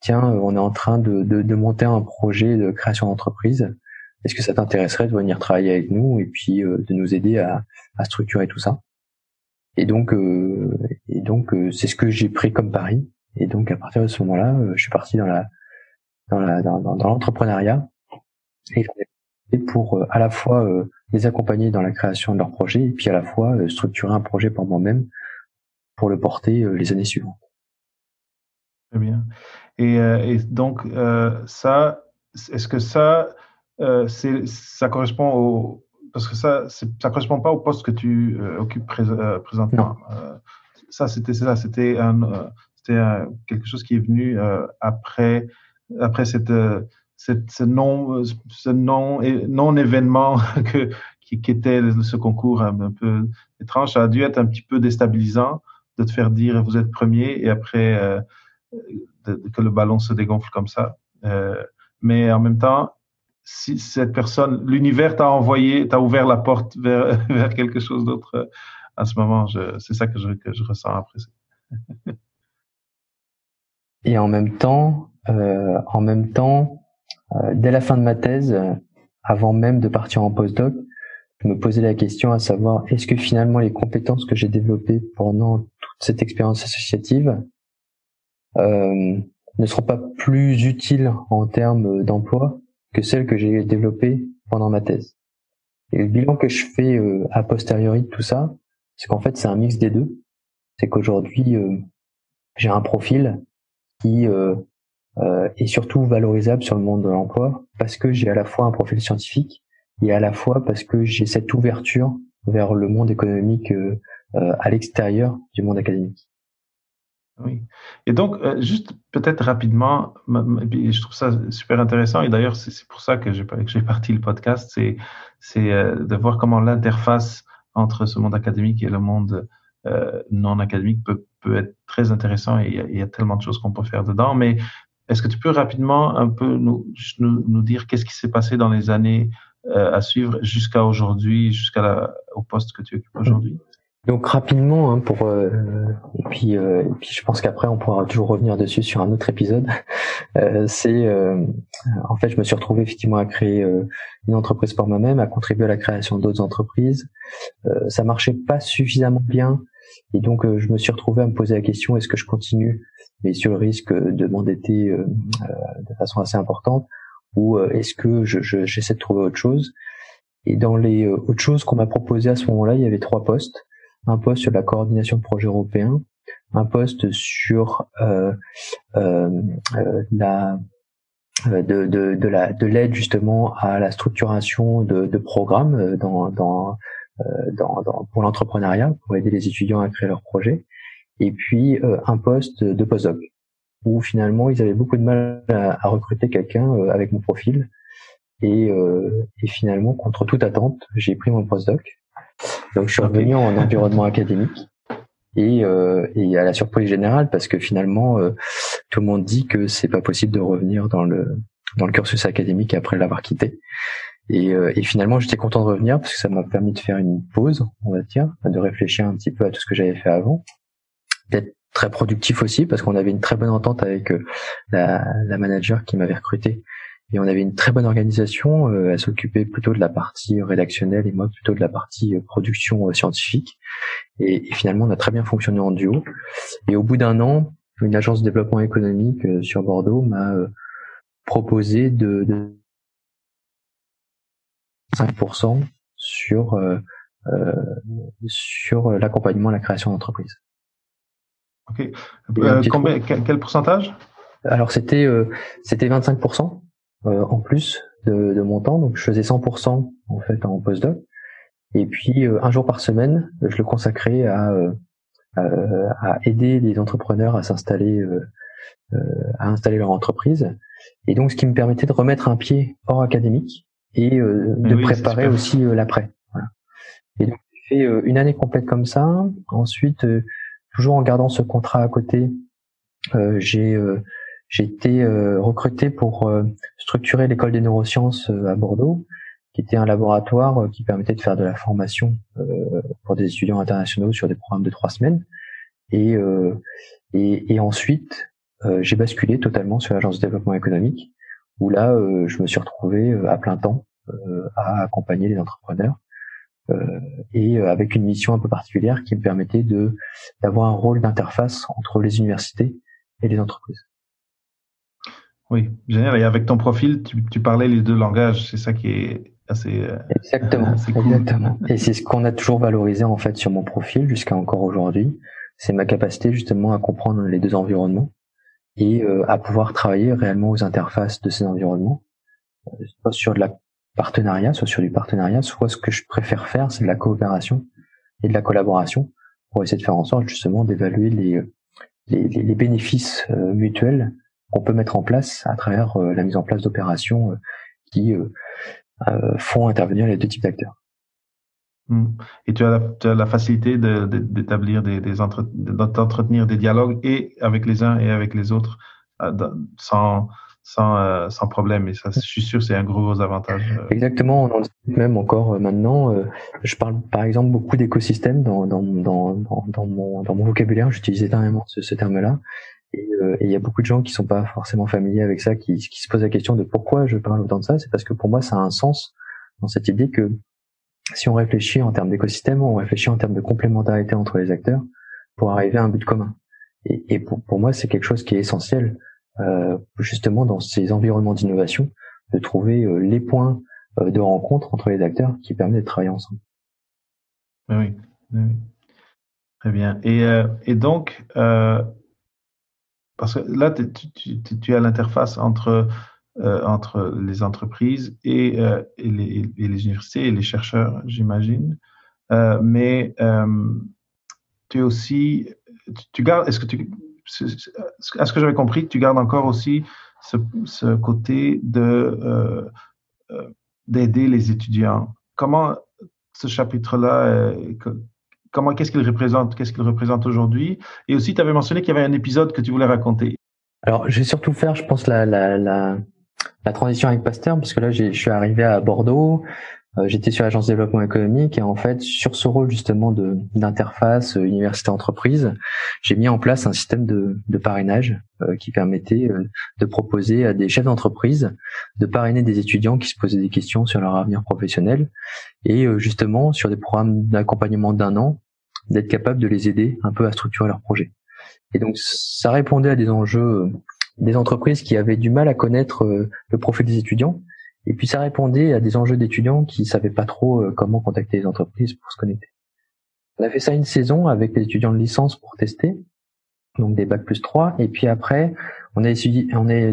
tiens, on est en train de, de, monter un projet de création d'entreprise. Est-ce que ça t'intéresserait de venir travailler avec nous et puis de nous aider à, à structurer tout ça? Et donc, euh, et donc, euh, c'est ce que j'ai pris comme pari. Et donc, à partir de ce moment-là, euh, je suis parti dans la, dans la, dans, l'entrepreneuriat pour à la fois les accompagner dans la création de leur projet et puis à la fois structurer un projet pour moi-même pour le porter les années suivantes. Très bien. Et, et donc ça, est-ce que ça, ça correspond au, parce que ça, ça correspond pas au poste que tu euh, occupes euh, présentement. Euh, ça, c'était ça, c'était un, c'était quelque chose qui est venu après, après cette, cette, ce non, ce non, non événement <laughs> que qui, qui, était ce concours un, peu étrange. Ça a dû être un petit peu déstabilisant de te faire dire vous êtes premier et après que le ballon se dégonfle comme ça. mais en même temps, si cette personne, l'univers t'a envoyé, t'a ouvert la porte vers, <laughs> vers quelque chose d'autre à ce moment. C'est ça que je, que je ressens après. Et en même temps, euh, en même temps, euh, dès la fin de ma thèse, avant même de partir en postdoc, je me posais la question à savoir est-ce que finalement les compétences que j'ai développées pendant toute cette expérience associative euh, ne seront pas plus utiles en termes d'emploi que celles que j'ai développées pendant ma thèse? Et le bilan que je fais euh, a posteriori de tout ça, c'est qu'en fait c'est un mix des deux. C'est qu'aujourd'hui euh, j'ai un profil qui euh, euh, est surtout valorisable sur le monde de l'emploi parce que j'ai à la fois un profil scientifique et à la fois parce que j'ai cette ouverture vers le monde économique euh, à l'extérieur du monde académique. Oui. Et donc, euh, juste peut-être rapidement, je trouve ça super intéressant, et d'ailleurs, c'est pour ça que j'ai parti le podcast, c'est euh, de voir comment l'interface entre ce monde académique et le monde euh, non académique peut, peut être très intéressant, et il y, a, tellement de choses qu'on peut faire dedans. Mais est-ce que tu peux rapidement un peu nous, nous, nous dire qu'est-ce qui s'est passé dans les années à suivre jusqu'à aujourd'hui, jusqu'à au poste que tu occupes aujourd'hui? Donc rapidement, hein, pour euh, et puis euh, et puis je pense qu'après on pourra toujours revenir dessus sur un autre épisode. <laughs> Euh, c'est en fait je me suis retrouvé effectivement à créer une entreprise pour moi-même, à contribuer à la création d'autres entreprises. ça marchait pas suffisamment bien et donc je me suis retrouvé à me poser la question est-ce que je continue mais sur le risque de m'endetter de façon assez importante ou est-ce que je, j'essaie de trouver autre chose? Et dans les autres choses qu'on m'a proposé à ce moment-là, il y avait trois postes. Un poste sur la coordination de projets européens, un poste sur euh, euh, euh la euh, de, de, de la de l'aide justement à la structuration de, de programmes euh, dans, dans, dans, dans pour l'entrepreneuriat pour aider les étudiants à créer leurs projets et puis un poste de postdoc où finalement ils avaient beaucoup de mal à, à recruter quelqu'un avec mon profil. Et, et finalement contre toute attente j'ai pris mon postdoc. Donc je suis revenu en environnement académique. Et, euh, et à la surprise générale parce que finalement euh, tout le monde dit que c'est pas possible de revenir dans le dans le cursus académique après l'avoir quitté. Et, euh, et finalement j'étais content de revenir parce que ça m'a permis de faire une pause, on va dire, de réfléchir un petit peu à tout ce que j'avais fait avant, d'être très productif aussi parce qu'on avait une très bonne entente avec euh, la, la manager qui m'avait recruté et on avait une très bonne organisation. Euh, elle s'occupait plutôt de la partie rédactionnelle et moi plutôt de la partie euh, production scientifique. Et, finalement, on a très bien fonctionné en duo. Et au bout d'un an, une agence de développement économique sur Bordeaux m'a proposé de, de 5% sur euh, sur l'accompagnement à la création d'entreprise. Ok. Euh, combien, quel, quel, pourcentage? Alors c'était c'était 25%. Euh, en plus de, de, mon temps. Donc je faisais 100% en fait en postdoc. Et puis euh, un jour par semaine, je le consacrais à, euh, à aider les entrepreneurs à s'installer, à installer leur entreprise. Et donc ce qui me permettait de remettre un pied hors académique et de préparer aussi l'après. Voilà. Et donc j'ai fait une année complète comme ça. Ensuite, toujours en gardant ce contrat à côté, j'ai j'ai été euh, recruté pour euh, structurer l'école des neurosciences euh, à Bordeaux, qui était un laboratoire qui permettait de faire de la formation pour des étudiants internationaux sur des programmes de trois semaines. Et, et, et ensuite, j'ai basculé totalement sur l'agence de développement économique, où là, je me suis retrouvé à plein temps à accompagner les entrepreneurs. Et avec une mission un peu particulière qui me permettait de d'avoir un rôle d'interface entre les universités et les entreprises. Oui, génial. Et avec ton profil, tu, tu parlais les deux langages. C'est ça qui est assez. Euh, exactement. exactement. Et c'est ce qu'on a toujours valorisé en fait sur mon profil jusqu'à encore aujourd'hui. C'est ma capacité justement à comprendre les deux environnements et euh, à pouvoir travailler réellement aux interfaces de ces environnements, euh, soit sur de la partenariat, soit sur du partenariat, soit ce que je préfère faire, c'est de la coopération et de la collaboration pour essayer de faire en sorte justement d'évaluer les, bénéfices mutuels qu'on peut mettre en place à travers euh, la mise en place d'opérations euh, qui euh, font intervenir les deux types d'acteurs. Hmm. Et tu as la, tu as la facilité d'établir des, des d'entretenir des dialogues et avec les uns et avec les autres sans, sans, sans problème. Et ça, je suis sûr, c'est un gros, gros avantage. Exactement. On en discute même encore maintenant. Je parle par exemple beaucoup d'écosystèmes dans, dans, dans, dans, mon, dans mon vocabulaire. J'utilise énormément ce, ce terme-là. Et il y a beaucoup de gens qui sont pas forcément familiers avec ça, qui, qui se posent la question de pourquoi je parle autant de ça. C'est parce que pour moi, ça a un sens dans cette idée que si on réfléchit en termes d'écosystème, on réfléchit en termes de complémentarité entre les acteurs pour arriver à un but commun. Et, et pour, moi, c'est quelque chose qui est essentiel, euh, justement, dans ces environnements d'innovation, de trouver euh, les points euh, de rencontre entre les acteurs qui permettent de travailler ensemble. Oui, oui. très bien. Et, euh, et donc, euh, parce que là, tu, tu, tu as l'interface entre euh, entre les entreprises et, euh, les, et, les, universités et les chercheurs, j'imagine. Euh, mais euh, tu es aussi, tu, tu gardes, est-ce que tu, à ce que j'avais compris, tu gardes encore aussi ce, côté de d'aider les étudiants. Comment ce chapitre-là, comment qu'est-ce qu'il représente, qu'est-ce qu'il représente aujourd'hui? Et aussi, tu avais mentionné qu'il y avait un épisode que tu voulais raconter. Alors, je vais surtout faire, je pense, la, la, la, la transition avec Pasteur, parce que là, je suis arrivé à Bordeaux, euh, j'étais sur l'agence développement économique, et en fait, sur ce rôle justement de d'interface euh, université-entreprise, j'ai mis en place un système de, de parrainage euh, qui permettait de proposer à des chefs d'entreprise de parrainer des étudiants qui se posaient des questions sur leur avenir professionnel, et justement sur des programmes d'accompagnement d'un an, d'être capable de les aider un peu à structurer leur projet. Et donc, ça répondait à des enjeux des entreprises qui avaient du mal à connaître euh, le profil des étudiants. Et puis ça répondait à des enjeux d'étudiants qui savaient pas trop euh, comment contacter les entreprises pour se connecter. On a fait ça une saison avec les étudiants de licence pour tester, donc des bacs plus 3. Et puis après, on a,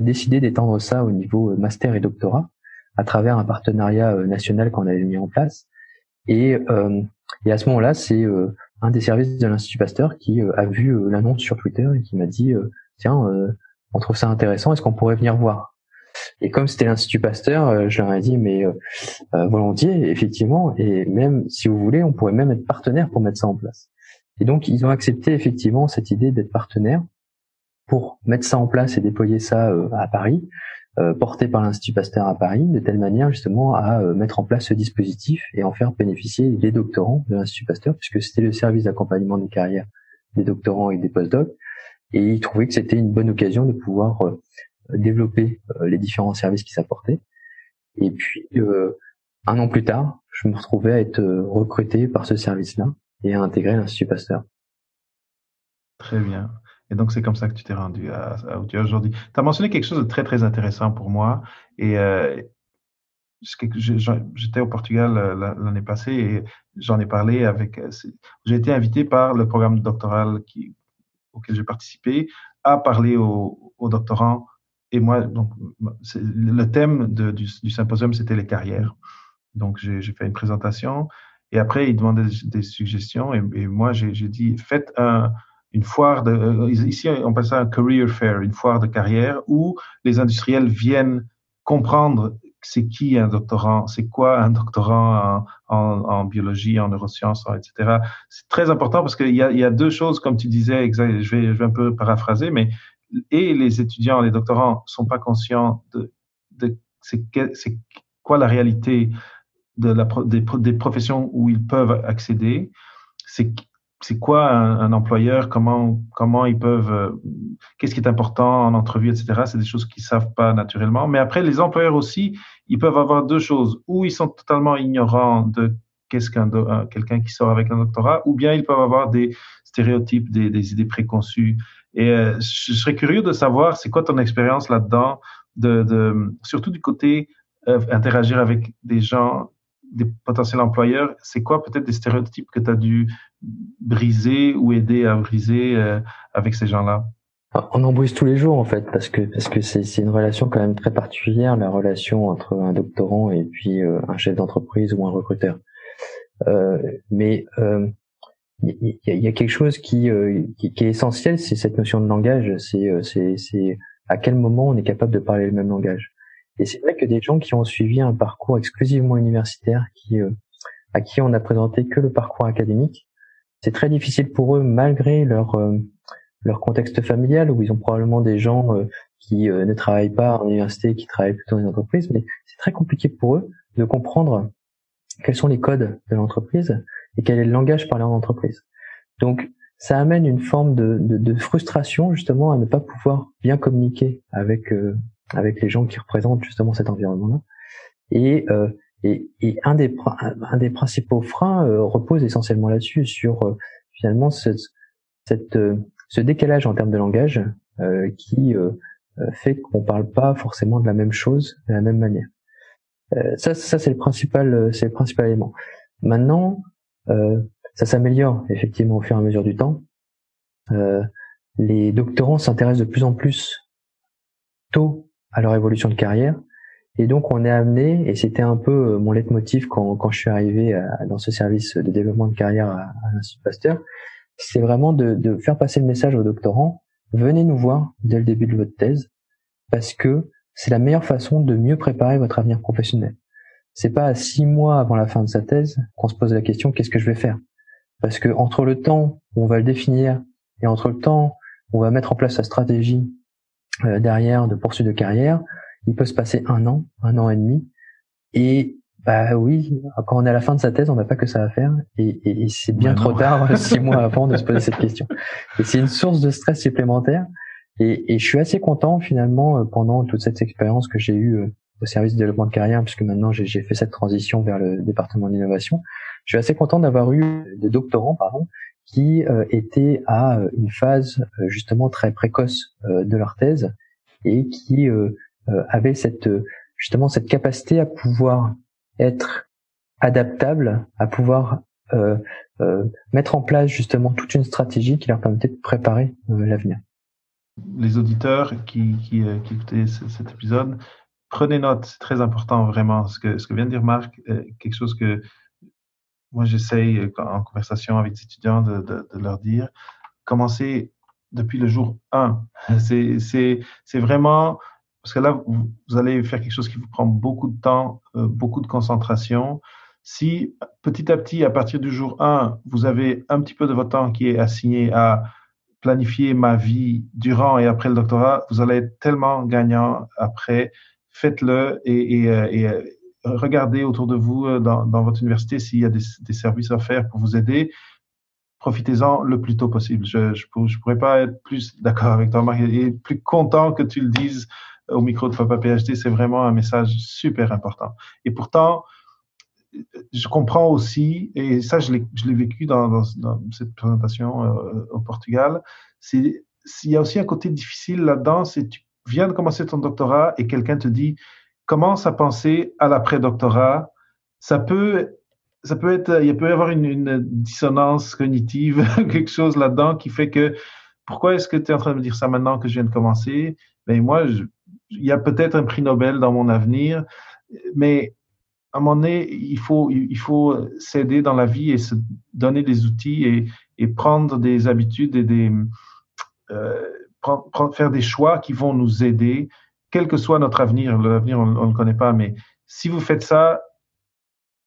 décidé, d'étendre ça au niveau euh, master et doctorat à travers un partenariat national qu'on avait mis en place. Et, euh, et à ce moment-là, c'est un des services de l'Institut Pasteur qui a vu l'annonce sur Twitter et qui m'a dit tiens, on trouve ça intéressant, est-ce qu'on pourrait venir voir? Et comme c'était l'Institut Pasteur, euh, je leur ai dit, mais euh, euh, volontiers, effectivement, et même si vous voulez, on pourrait même être partenaire pour mettre ça en place. Et donc, ils ont accepté effectivement cette idée d'être partenaire pour mettre ça en place et déployer ça à Paris, porté par l'Institut Pasteur à Paris, de telle manière justement à mettre en place ce dispositif et en faire bénéficier les doctorants de l'Institut Pasteur, puisque c'était le service d'accompagnement des carrières des doctorants et des postdocs, et il trouvait que c'était une bonne occasion de pouvoir euh, développer euh, les différents services qui s'apportaient. Et puis, euh, un an plus tard, je me retrouvais à être recruté par ce service-là et à intégrer l'Institut Pasteur. Très bien. Et donc, c'est comme ça que tu t'es rendu à, à aujourd'hui. Tu as mentionné quelque chose de très, très intéressant pour moi. Et euh, j'étais au Portugal l'année passée et j'en ai parlé avec. J'ai été invité par le programme doctoral auquel j'ai participé a parlé aux, doctorants. Et moi, donc, le thème du, symposium, c'était les carrières. Donc, j'ai fait une présentation. Et après, ils demandaient des, suggestions. Et, moi, j'ai dit, faites un, une foire de, euh, ici, on appelle ça un career fair, une foire de carrière où les industriels viennent comprendre c'est qui un doctorant, c'est quoi un doctorant en, biologie, en neurosciences, etc. C'est très important parce qu'il y a, deux choses, comme tu disais, je je vais un peu paraphraser, mais et les étudiants, les doctorants sont pas conscients de, de c'est quoi la réalité des, professions où ils peuvent accéder. C'est quoi un, employeur, comment comment ils peuvent, euh, qu'est-ce qui est important en entrevue, etc. C'est des choses qu'ils savent pas naturellement. Mais après, les employeurs aussi, ils peuvent avoir deux choses. Ou ils sont totalement ignorants de qu'est-ce qu'un quelqu'un qui sort avec un doctorat, ou bien ils peuvent avoir des stéréotypes, des, idées préconçues. Et euh, je serais curieux de savoir, c'est quoi ton expérience là-dedans, de, de, surtout du côté euh, interagir avec des gens, des potentiels employeurs. C'est quoi peut-être des stéréotypes que tu as dû briser ou aider à briser euh, avec ces gens-là? On en brise tous les jours en fait parce que parce que c'est une relation quand même très particulière la relation entre un doctorant et puis un chef d'entreprise ou un recruteur. Mais il y, y, a quelque chose qui, qui, qui est essentiel, c'est cette notion de langage. C'est c'est à quel moment on est capable de parler le même langage. Et c'est vrai que des gens qui ont suivi un parcours exclusivement universitaire, qui à qui on a présenté que le parcours académique, c'est très difficile pour eux malgré leur leur contexte familial où ils ont probablement des gens qui ne travaillent pas en université, qui travaillent plutôt dans une entreprise, mais c'est très compliqué pour eux de comprendre quels sont les codes de l'entreprise et quel est le langage parlé en entreprise. Donc, ça amène une forme de, de, de, frustration justement à ne pas pouvoir bien communiquer avec euh, avec les gens qui représentent justement cet environnement-là. Et, euh, et, et, un des un des principaux freins euh, repose essentiellement là-dessus sur euh, finalement cette, cette ce décalage en termes de langage qui fait qu'on parle pas forcément de la même chose de la même manière. ça, ça c'est le principal, c'est le principal élément. Maintenant, euh, ça s'améliore effectivement au fur et à mesure du temps. Euh, les doctorants s'intéressent de plus en plus tôt à leur évolution de carrière. Et donc on est amené, et c'était un peu euh, mon leitmotiv quand, quand je suis arrivé dans ce service de développement de carrière à, l'Institut Pasteur, c'est vraiment de, faire passer le message aux doctorants, venez nous voir dès le début de votre thèse, parce que c'est la meilleure façon de mieux préparer votre avenir professionnel. C'est pas à six mois avant la fin de sa thèse qu'on se pose la question qu'est-ce que je vais faire? Parce que entre le temps où on va le définir et entre le temps où on va mettre en place sa stratégie euh, derrière de poursuite de carrière, il peut se passer un an, un an et demi. Et bah oui, quand on est à la fin de sa thèse, on n'a pas que ça à faire, et, et, c'est bien trop tard, <laughs> six mois avant, de se poser cette question. Et c'est une source de stress supplémentaire. Et, et, je suis assez content finalement euh, pendant toute cette expérience que j'ai eue euh, au service de développement de carrière, puisque maintenant j'ai fait cette transition vers le département d'innovation, je suis assez content d'avoir eu des doctorants, pardon, qui euh, étaient à euh, une phase euh, justement très précoce de leur thèse et qui avaient cette justement cette capacité à pouvoir être adaptable, à pouvoir mettre en place justement toute une stratégie qui leur permettait de préparer l'avenir. Les auditeurs qui, qui, qui écoutaient cet épisode, prenez note, c'est très important vraiment ce que, vient de dire Marc, quelque chose que moi, j'essaye euh, en conversation avec des étudiants de leur dire, commencez depuis le jour 1. <laughs> C'est vraiment, parce que là, vous, allez faire quelque chose qui vous prend beaucoup de temps, euh, beaucoup de concentration. Si petit à petit, à partir du jour 1, vous avez un petit peu de votre temps qui est assigné à planifier ma vie durant et après le doctorat, vous allez être tellement gagnant après. Faites-le et, euh, et, regardez autour de vous euh, dans, votre université s'il y a des, des, services faire pour vous aider. Profitez-en le plus tôt possible. Je ne pourrais pas être plus d'accord avec toi, Marc, et plus content que tu le dises au micro de FAPA PhD. C'est vraiment un message super important. Et pourtant, je comprends aussi, et ça je l'ai vécu dans, cette présentation euh, au Portugal, il y a aussi un côté difficile là-dedans, c'est tu viens de commencer ton doctorat et quelqu'un te dit commence à penser à l'après-doctorat, ça peut, ça peut être, il peut y avoir une, une dissonance cognitive, <laughs> quelque chose là-dedans qui fait que pourquoi est-ce que tu es en train de me dire ça maintenant que je viens de commencer? Ben, moi, je, il y a peut-être un prix Nobel dans mon avenir, mais à un moment donné, il faut, il faut s'aider dans la vie et se donner des outils et, et prendre des habitudes et des euh, faire des choix qui vont nous aider quel que soit notre avenir, l'avenir on ne le connaît pas, mais si vous faites ça,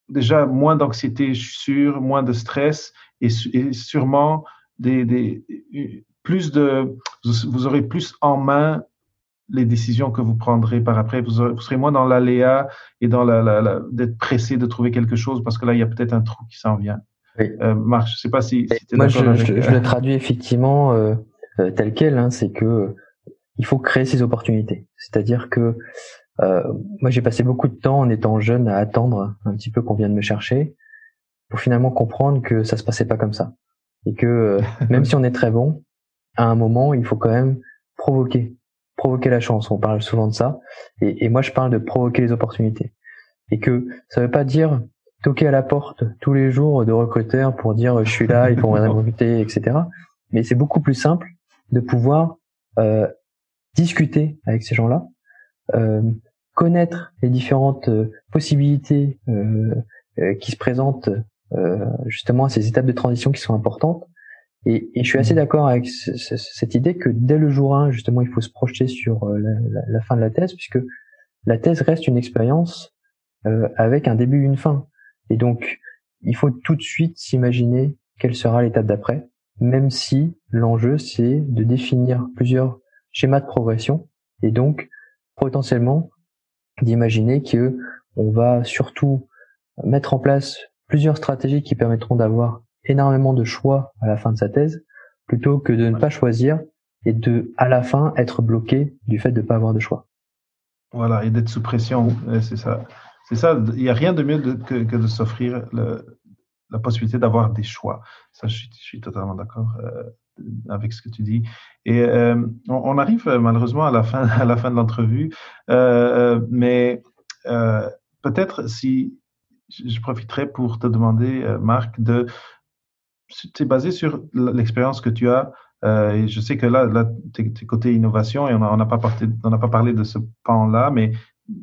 déjà moins d'anxiété, je suis sûr, moins de stress et, sûrement des, des, plus de, vous aurez plus en main les décisions que vous prendrez par après. Vous, serez moins dans l'aléa et dans la, la, d'être pressé de trouver quelque chose parce que là, il y a peut-être un trou qui s'en vient. Oui. Euh, Marc, je sais pas si, si Moi, je, je, le traduis effectivement euh, euh, tel quel. Hein, c'est que il faut créer ces opportunités. C'est-à-dire que euh, moi j'ai passé beaucoup de temps en étant jeune à attendre un petit peu qu'on vienne me chercher pour finalement comprendre que ça se passait pas comme ça et que euh, <laughs> même si on est très bon, à un moment il faut quand même provoquer, provoquer la chance. On parle souvent de ça et, et moi je parle de provoquer les opportunités et que ça veut pas dire toquer à la porte tous les jours de recruteurs pour dire je suis là, il faut <laughs> me recruter, etc. Mais c'est beaucoup plus simple de pouvoir euh, discuter avec ces gens-là, euh, connaître les différentes euh, possibilités euh, qui se présentent justement à ces étapes de transition qui sont importantes. Et, et je suis assez mmh. d'accord avec cette idée que dès le jour 1, justement, il faut se projeter sur la, la, la fin de la thèse, puisque la thèse reste une expérience euh, avec un début et une fin. Et donc, il faut tout de suite s'imaginer quelle sera l'étape d'après. Même si l'enjeu c'est de définir plusieurs schémas de progression et donc potentiellement d'imaginer que on va surtout mettre en place plusieurs stratégies qui permettront d'avoir énormément de choix à la fin de sa thèse plutôt que de ne pas choisir et de à la fin être bloqué du fait de ne pas avoir de choix. Voilà, et d'être sous pression, c'est ça. C'est ça, il n'y a rien de mieux que, de s'offrir la possibilité d'avoir des choix. Ça, je suis, totalement d'accord euh, avec ce que tu dis. Et euh, on, arrive euh, malheureusement à la fin, <laughs> à la fin de l'entrevue, mais peut-être si je profiterai pour te demander, Marc, de c'est basé sur l'expérience que tu as. et je sais que là, là tu es, côté innovation et on n'a pas, pas parlé de ce pan-là, mais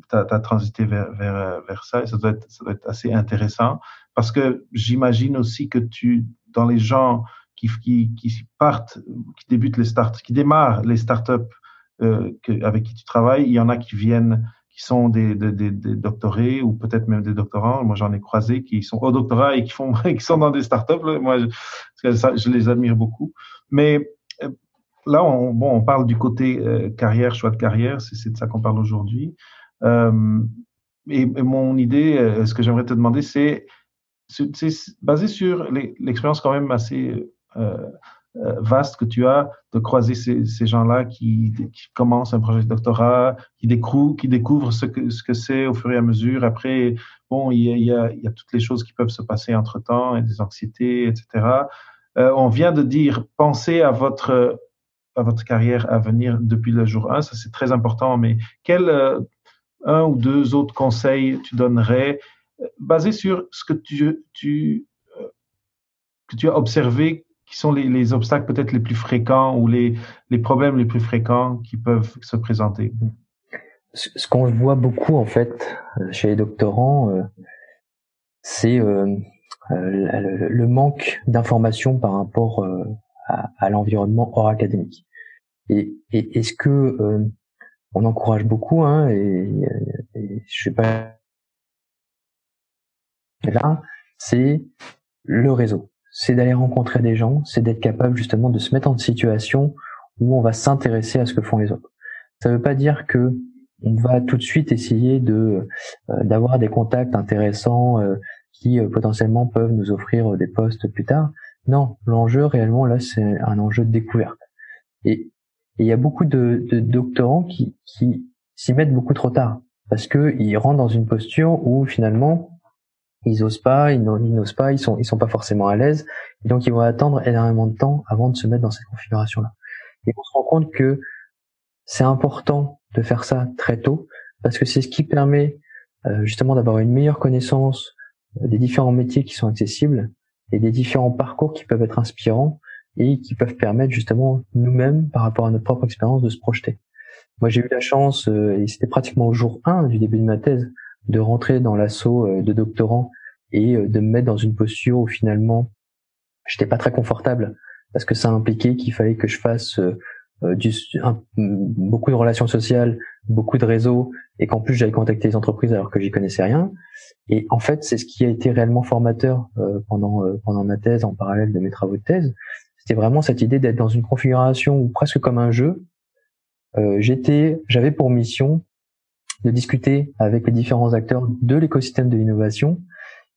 tu as, transité vers, vers, vers, ça et ça doit, être, ça doit être assez intéressant parce que j'imagine aussi que tu, dans les gens qui, qui, qui partent, qui débutent les startups, qui démarrent les startups euh, avec qui tu travailles, il y en a qui viennent, qui sont des, des, des, doctorés ou peut-être même des doctorants. Moi, j'en ai croisé qui sont au doctorat et qui font, <laughs> qui sont dans des startups. Moi, je, je les admire beaucoup. Mais euh, là, on, bon, on parle du côté euh, carrière, choix de carrière. C'est de ça qu'on parle aujourd'hui. Et, mon idée, ce que j'aimerais te demander, c'est c'est basé sur l'expérience quand même assez euh, vaste que tu as de croiser ces, gens-là qui, commencent un projet de doctorat, qui découvrent, ce que ce que c'est au fur et à mesure. Après, bon, il y a toutes les choses qui peuvent se passer entre temps, et des anxiétés, etc. Euh, on vient de dire, pensez à votre à votre carrière à venir depuis le jour 1, ça c'est très important. Mais quel un ou deux autres conseils tu donnerais euh, basés sur ce que tu, tu, euh, que tu as observé qui sont les, les obstacles peut-être les plus fréquents ou les, les problèmes les plus fréquents qui peuvent se présenter? Ce, qu'on voit beaucoup en fait euh, chez les doctorants, c'est le, manque d'informations par rapport à, à l'environnement hors académique. Et, et est-ce que on encourage beaucoup, hein, et, et je sais pas. Là, c'est le réseau. C'est d'aller rencontrer des gens, c'est d'être capable justement de se mettre en situation où on va s'intéresser à ce que font les autres. Ça ne veut pas dire que on va tout de suite essayer de euh, d'avoir des contacts intéressants euh, qui euh, potentiellement peuvent nous offrir des postes plus tard. Non, l'enjeu réellement là, c'est un enjeu de découverte. Et et il y a beaucoup de, de doctorants qui, qui s'y mettent beaucoup trop tard parce que ils rentrent dans une posture où finalement ils osent pas, ils n'osent pas, ils sont ils sont pas forcément à l'aise, et donc ils vont attendre énormément de temps avant de se mettre dans cette configuration-là. Et on se rend compte que c'est important de faire ça très tôt parce que c'est ce qui permet euh, justement d'avoir une meilleure connaissance euh, des différents métiers qui sont accessibles et des différents parcours qui peuvent être inspirants et qui peuvent permettre justement nous-mêmes, par rapport à notre propre expérience, de se projeter. Moi, j'ai eu la chance, euh, et c'était pratiquement au jour 1 du début de ma thèse, de rentrer dans l'assaut de doctorants et euh, de me mettre dans une posture où finalement, j'étais pas très confortable parce que ça impliquait qu'il fallait que je fasse du, beaucoup de relations sociales, beaucoup de réseaux, et qu'en plus j'allais contacter les entreprises alors que j'y connaissais rien. Et en fait, c'est ce qui a été réellement formateur pendant pendant ma thèse en parallèle de mes travaux de thèse, c'était vraiment cette idée d'être dans une configuration où presque comme un jeu. Euh, j'étais, j'avais pour mission de discuter avec les différents acteurs de l'écosystème de l'innovation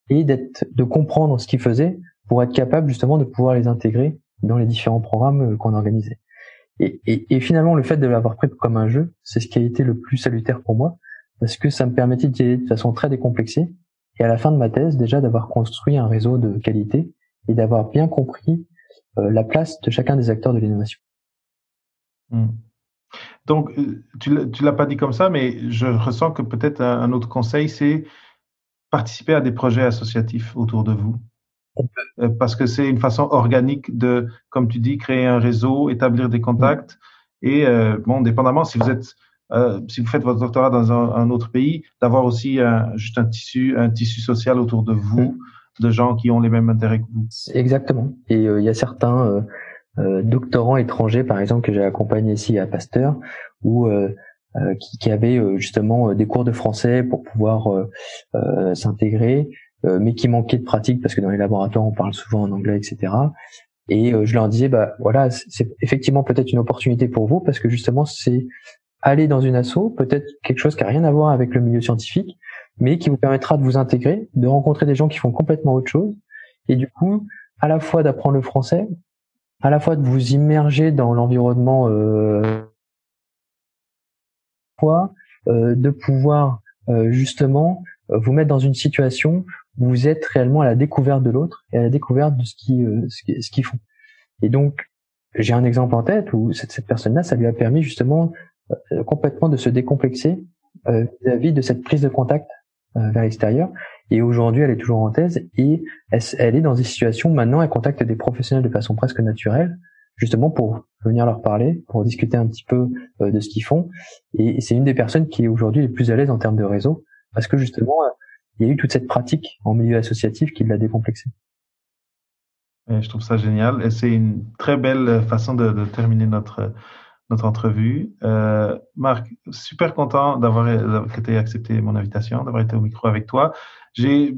et d'être, de comprendre ce qu'ils faisaient pour être capable justement de pouvoir les intégrer dans les différents programmes euh, qu'on organisait. Et, et, et, finalement, le fait de l'avoir pris comme un jeu, c'est ce qui a été le plus salutaire pour moi, parce que ça me permettait d'y aller de façon très décomplexée, et à la fin de ma thèse, déjà d'avoir construit un réseau de qualité et d'avoir bien compris euh, la place de chacun des acteurs de l'innovation. Hmm. Donc, euh, tu l'as pas dit comme ça, mais je ressens que peut-être un, autre conseil, c'est participer à des projets associatifs autour de vous? Euh, parce que c'est une façon organique de, comme tu dis, créer un réseau, établir des contacts. Et bon, dépendamment si vous êtes, si vous faites votre doctorat dans un, autre pays, d'avoir aussi juste un tissu, un tissu social autour de vous. Hmm de gens qui ont les mêmes intérêts que vous. Exactement. Et euh, il y a certains euh, euh, doctorants étrangers, par exemple, que j'ai accompagnés ici à Pasteur, ou qui, qui, avaient justement des cours de français pour pouvoir s'intégrer, mais qui manquaient de pratique parce que dans les laboratoires on parle souvent en anglais, etc. Et je leur disais, bah voilà, c'est effectivement peut-être une opportunité pour vous parce que justement c'est aller dans une asso, peut-être quelque chose qui a rien à voir avec le milieu scientifique, mais qui vous permettra de vous intégrer, de rencontrer des gens qui font complètement autre chose, et du coup, à la fois d'apprendre le français, à la fois de vous immerger dans l'environnement, euh, euh, de pouvoir euh, justement euh, vous mettre dans une situation où vous êtes réellement à la découverte de l'autre et à la découverte de ce qui ce qu'ils font. Et donc, j'ai un exemple en tête où cette, personne-là, ça lui a permis justement complètement de se décomplexer vis-à-vis de cette prise de contact vers l'extérieur. Et aujourd'hui, elle est toujours en thèse et elle, est dans des situations maintenant, elle contacte des professionnels de façon presque naturelle, justement pour venir leur parler, pour discuter un petit peu de ce qu'ils font. Et c'est une des personnes qui est aujourd'hui les plus à l'aise en termes de réseau, parce que justement, il y a eu toute cette pratique en milieu associatif qui l'a décomplexé. je trouve ça génial et c'est une très belle façon de, de terminer notre notre entrevue. Euh, Marc, super content d'avoir que tu aies accepté mon invitation, d'avoir été au micro avec toi. J'ai,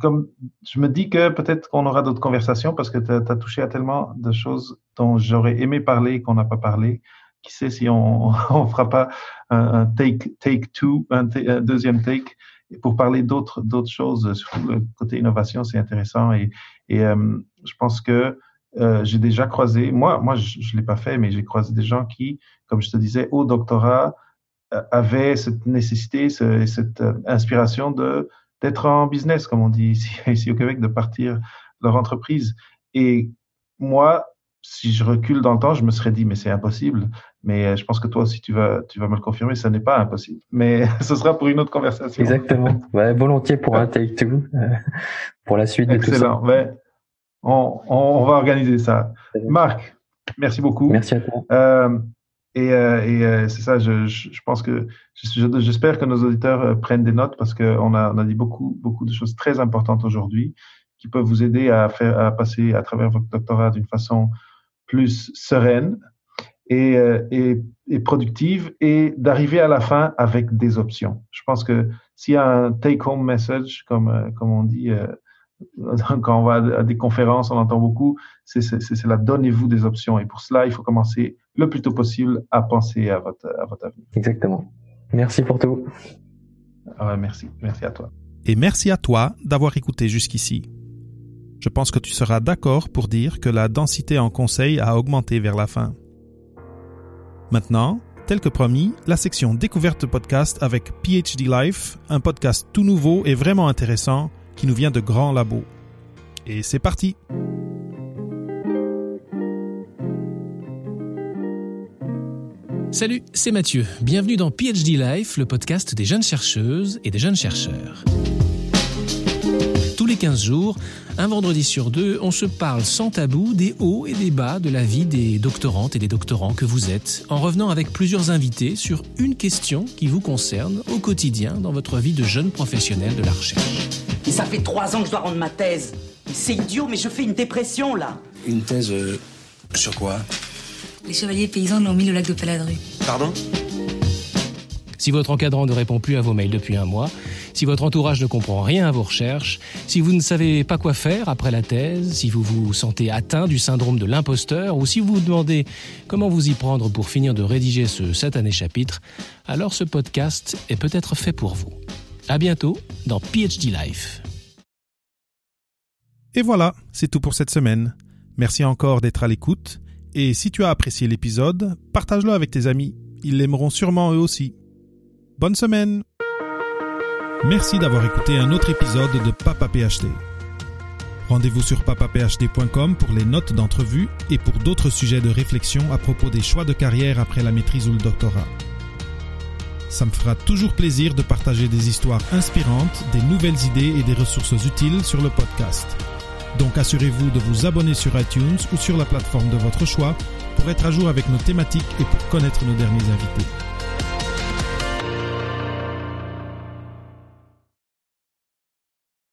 comme, je me dis que peut-être qu'on aura d'autres conversations parce que tu as, touché à tellement de choses dont j'aurais aimé parler qu'on n'a pas parlé. Qui sait si on <laughs> ne fera pas un, take, take two, un, deuxième take pour parler d'autres d'autres choses, surtout le côté innovation, c'est intéressant et, et euh, je pense que euh, j'ai déjà croisé, moi, moi je ne l'ai pas fait, mais j'ai croisé des gens qui, comme je te disais, au doctorat, euh, avaient cette nécessité, cette euh, inspiration de d'être en business, comme on dit ici, <laughs> ici au Québec, de partir leur entreprise. Et moi, si je recule dans le temps, je me serais dit, mais c'est impossible. Mais je pense que toi aussi, tu vas, tu vas me le confirmer, ce n'est pas impossible. Mais <laughs> ce sera pour une autre conversation. Exactement. Ouais, volontiers pour un take two, pour la suite de tout ça. Excellent. On, va organiser ça. Marc, merci beaucoup. Merci à toi. Euh, et, euh, euh, c'est ça, je, pense que j'espère que nos auditeurs euh, prennent des notes parce qu'on a, dit beaucoup, beaucoup de choses très importantes aujourd'hui qui peuvent vous aider à passer à travers votre doctorat d'une façon plus sereine et, productive et d'arriver à la fin avec des options. Je pense que s'il y a un take-home message, comme, comme on dit, <laughs> quand on va à des conférences, on entend beaucoup, c'est la donnez-vous des options. Et pour cela, il faut commencer le plus tôt possible à penser à votre, à votre avenir. Exactement. Merci pour tout. Ah merci. Merci à toi. Et merci à toi d'avoir écouté jusqu'ici. Je pense que tu seras d'accord pour dire que la densité en conseil a augmenté vers la fin. Maintenant, tel que promis, la section découverte podcast avec PhD Life, un podcast tout nouveau et vraiment intéressant qui nous vient de grands labos. Et c'est parti Salut, c'est Mathieu. Bienvenue dans PhD Life, le podcast des jeunes chercheuses et des jeunes chercheurs. Tous les 15 jours, un vendredi sur deux, on se parle sans tabou des hauts et des bas de la vie des doctorantes et des doctorants que vous êtes, en revenant avec plusieurs invités sur une question qui vous concerne au quotidien dans votre vie de jeune professionnel de la recherche. Et ça fait trois ans que je dois rendre ma thèse. C'est idiot, mais je fais une dépression là. Une thèse euh, sur quoi? Les chevaliers paysans l'ont mis au lac de Paladru. Pardon? Si votre encadrant ne répond plus à vos mails depuis un mois, si votre entourage ne comprend rien à vos recherches, si vous ne savez pas quoi faire après la thèse, si vous vous sentez atteint du syndrome de l'imposteur ou si vous vous demandez comment vous y prendre pour finir de rédiger ce satané chapitre, alors ce podcast est peut-être fait pour vous. À bientôt dans PhD Life. Et voilà, c'est tout pour cette semaine. Merci encore d'être à l'écoute. Et si tu as apprécié l'épisode, partage-le avec tes amis. Ils l'aimeront sûrement eux aussi. Bonne semaine Merci d'avoir écouté un autre épisode de Papa PhD. Rendez-vous sur papaphd.com pour les notes d'entrevue et pour d'autres sujets de réflexion à propos des choix de carrière après la maîtrise ou le doctorat. Ça me fera toujours plaisir de partager des histoires inspirantes, des nouvelles idées et des ressources utiles sur le podcast. Donc assurez-vous de vous abonner sur iTunes ou sur la plateforme de votre choix pour être à jour avec nos thématiques et pour connaître nos derniers invités.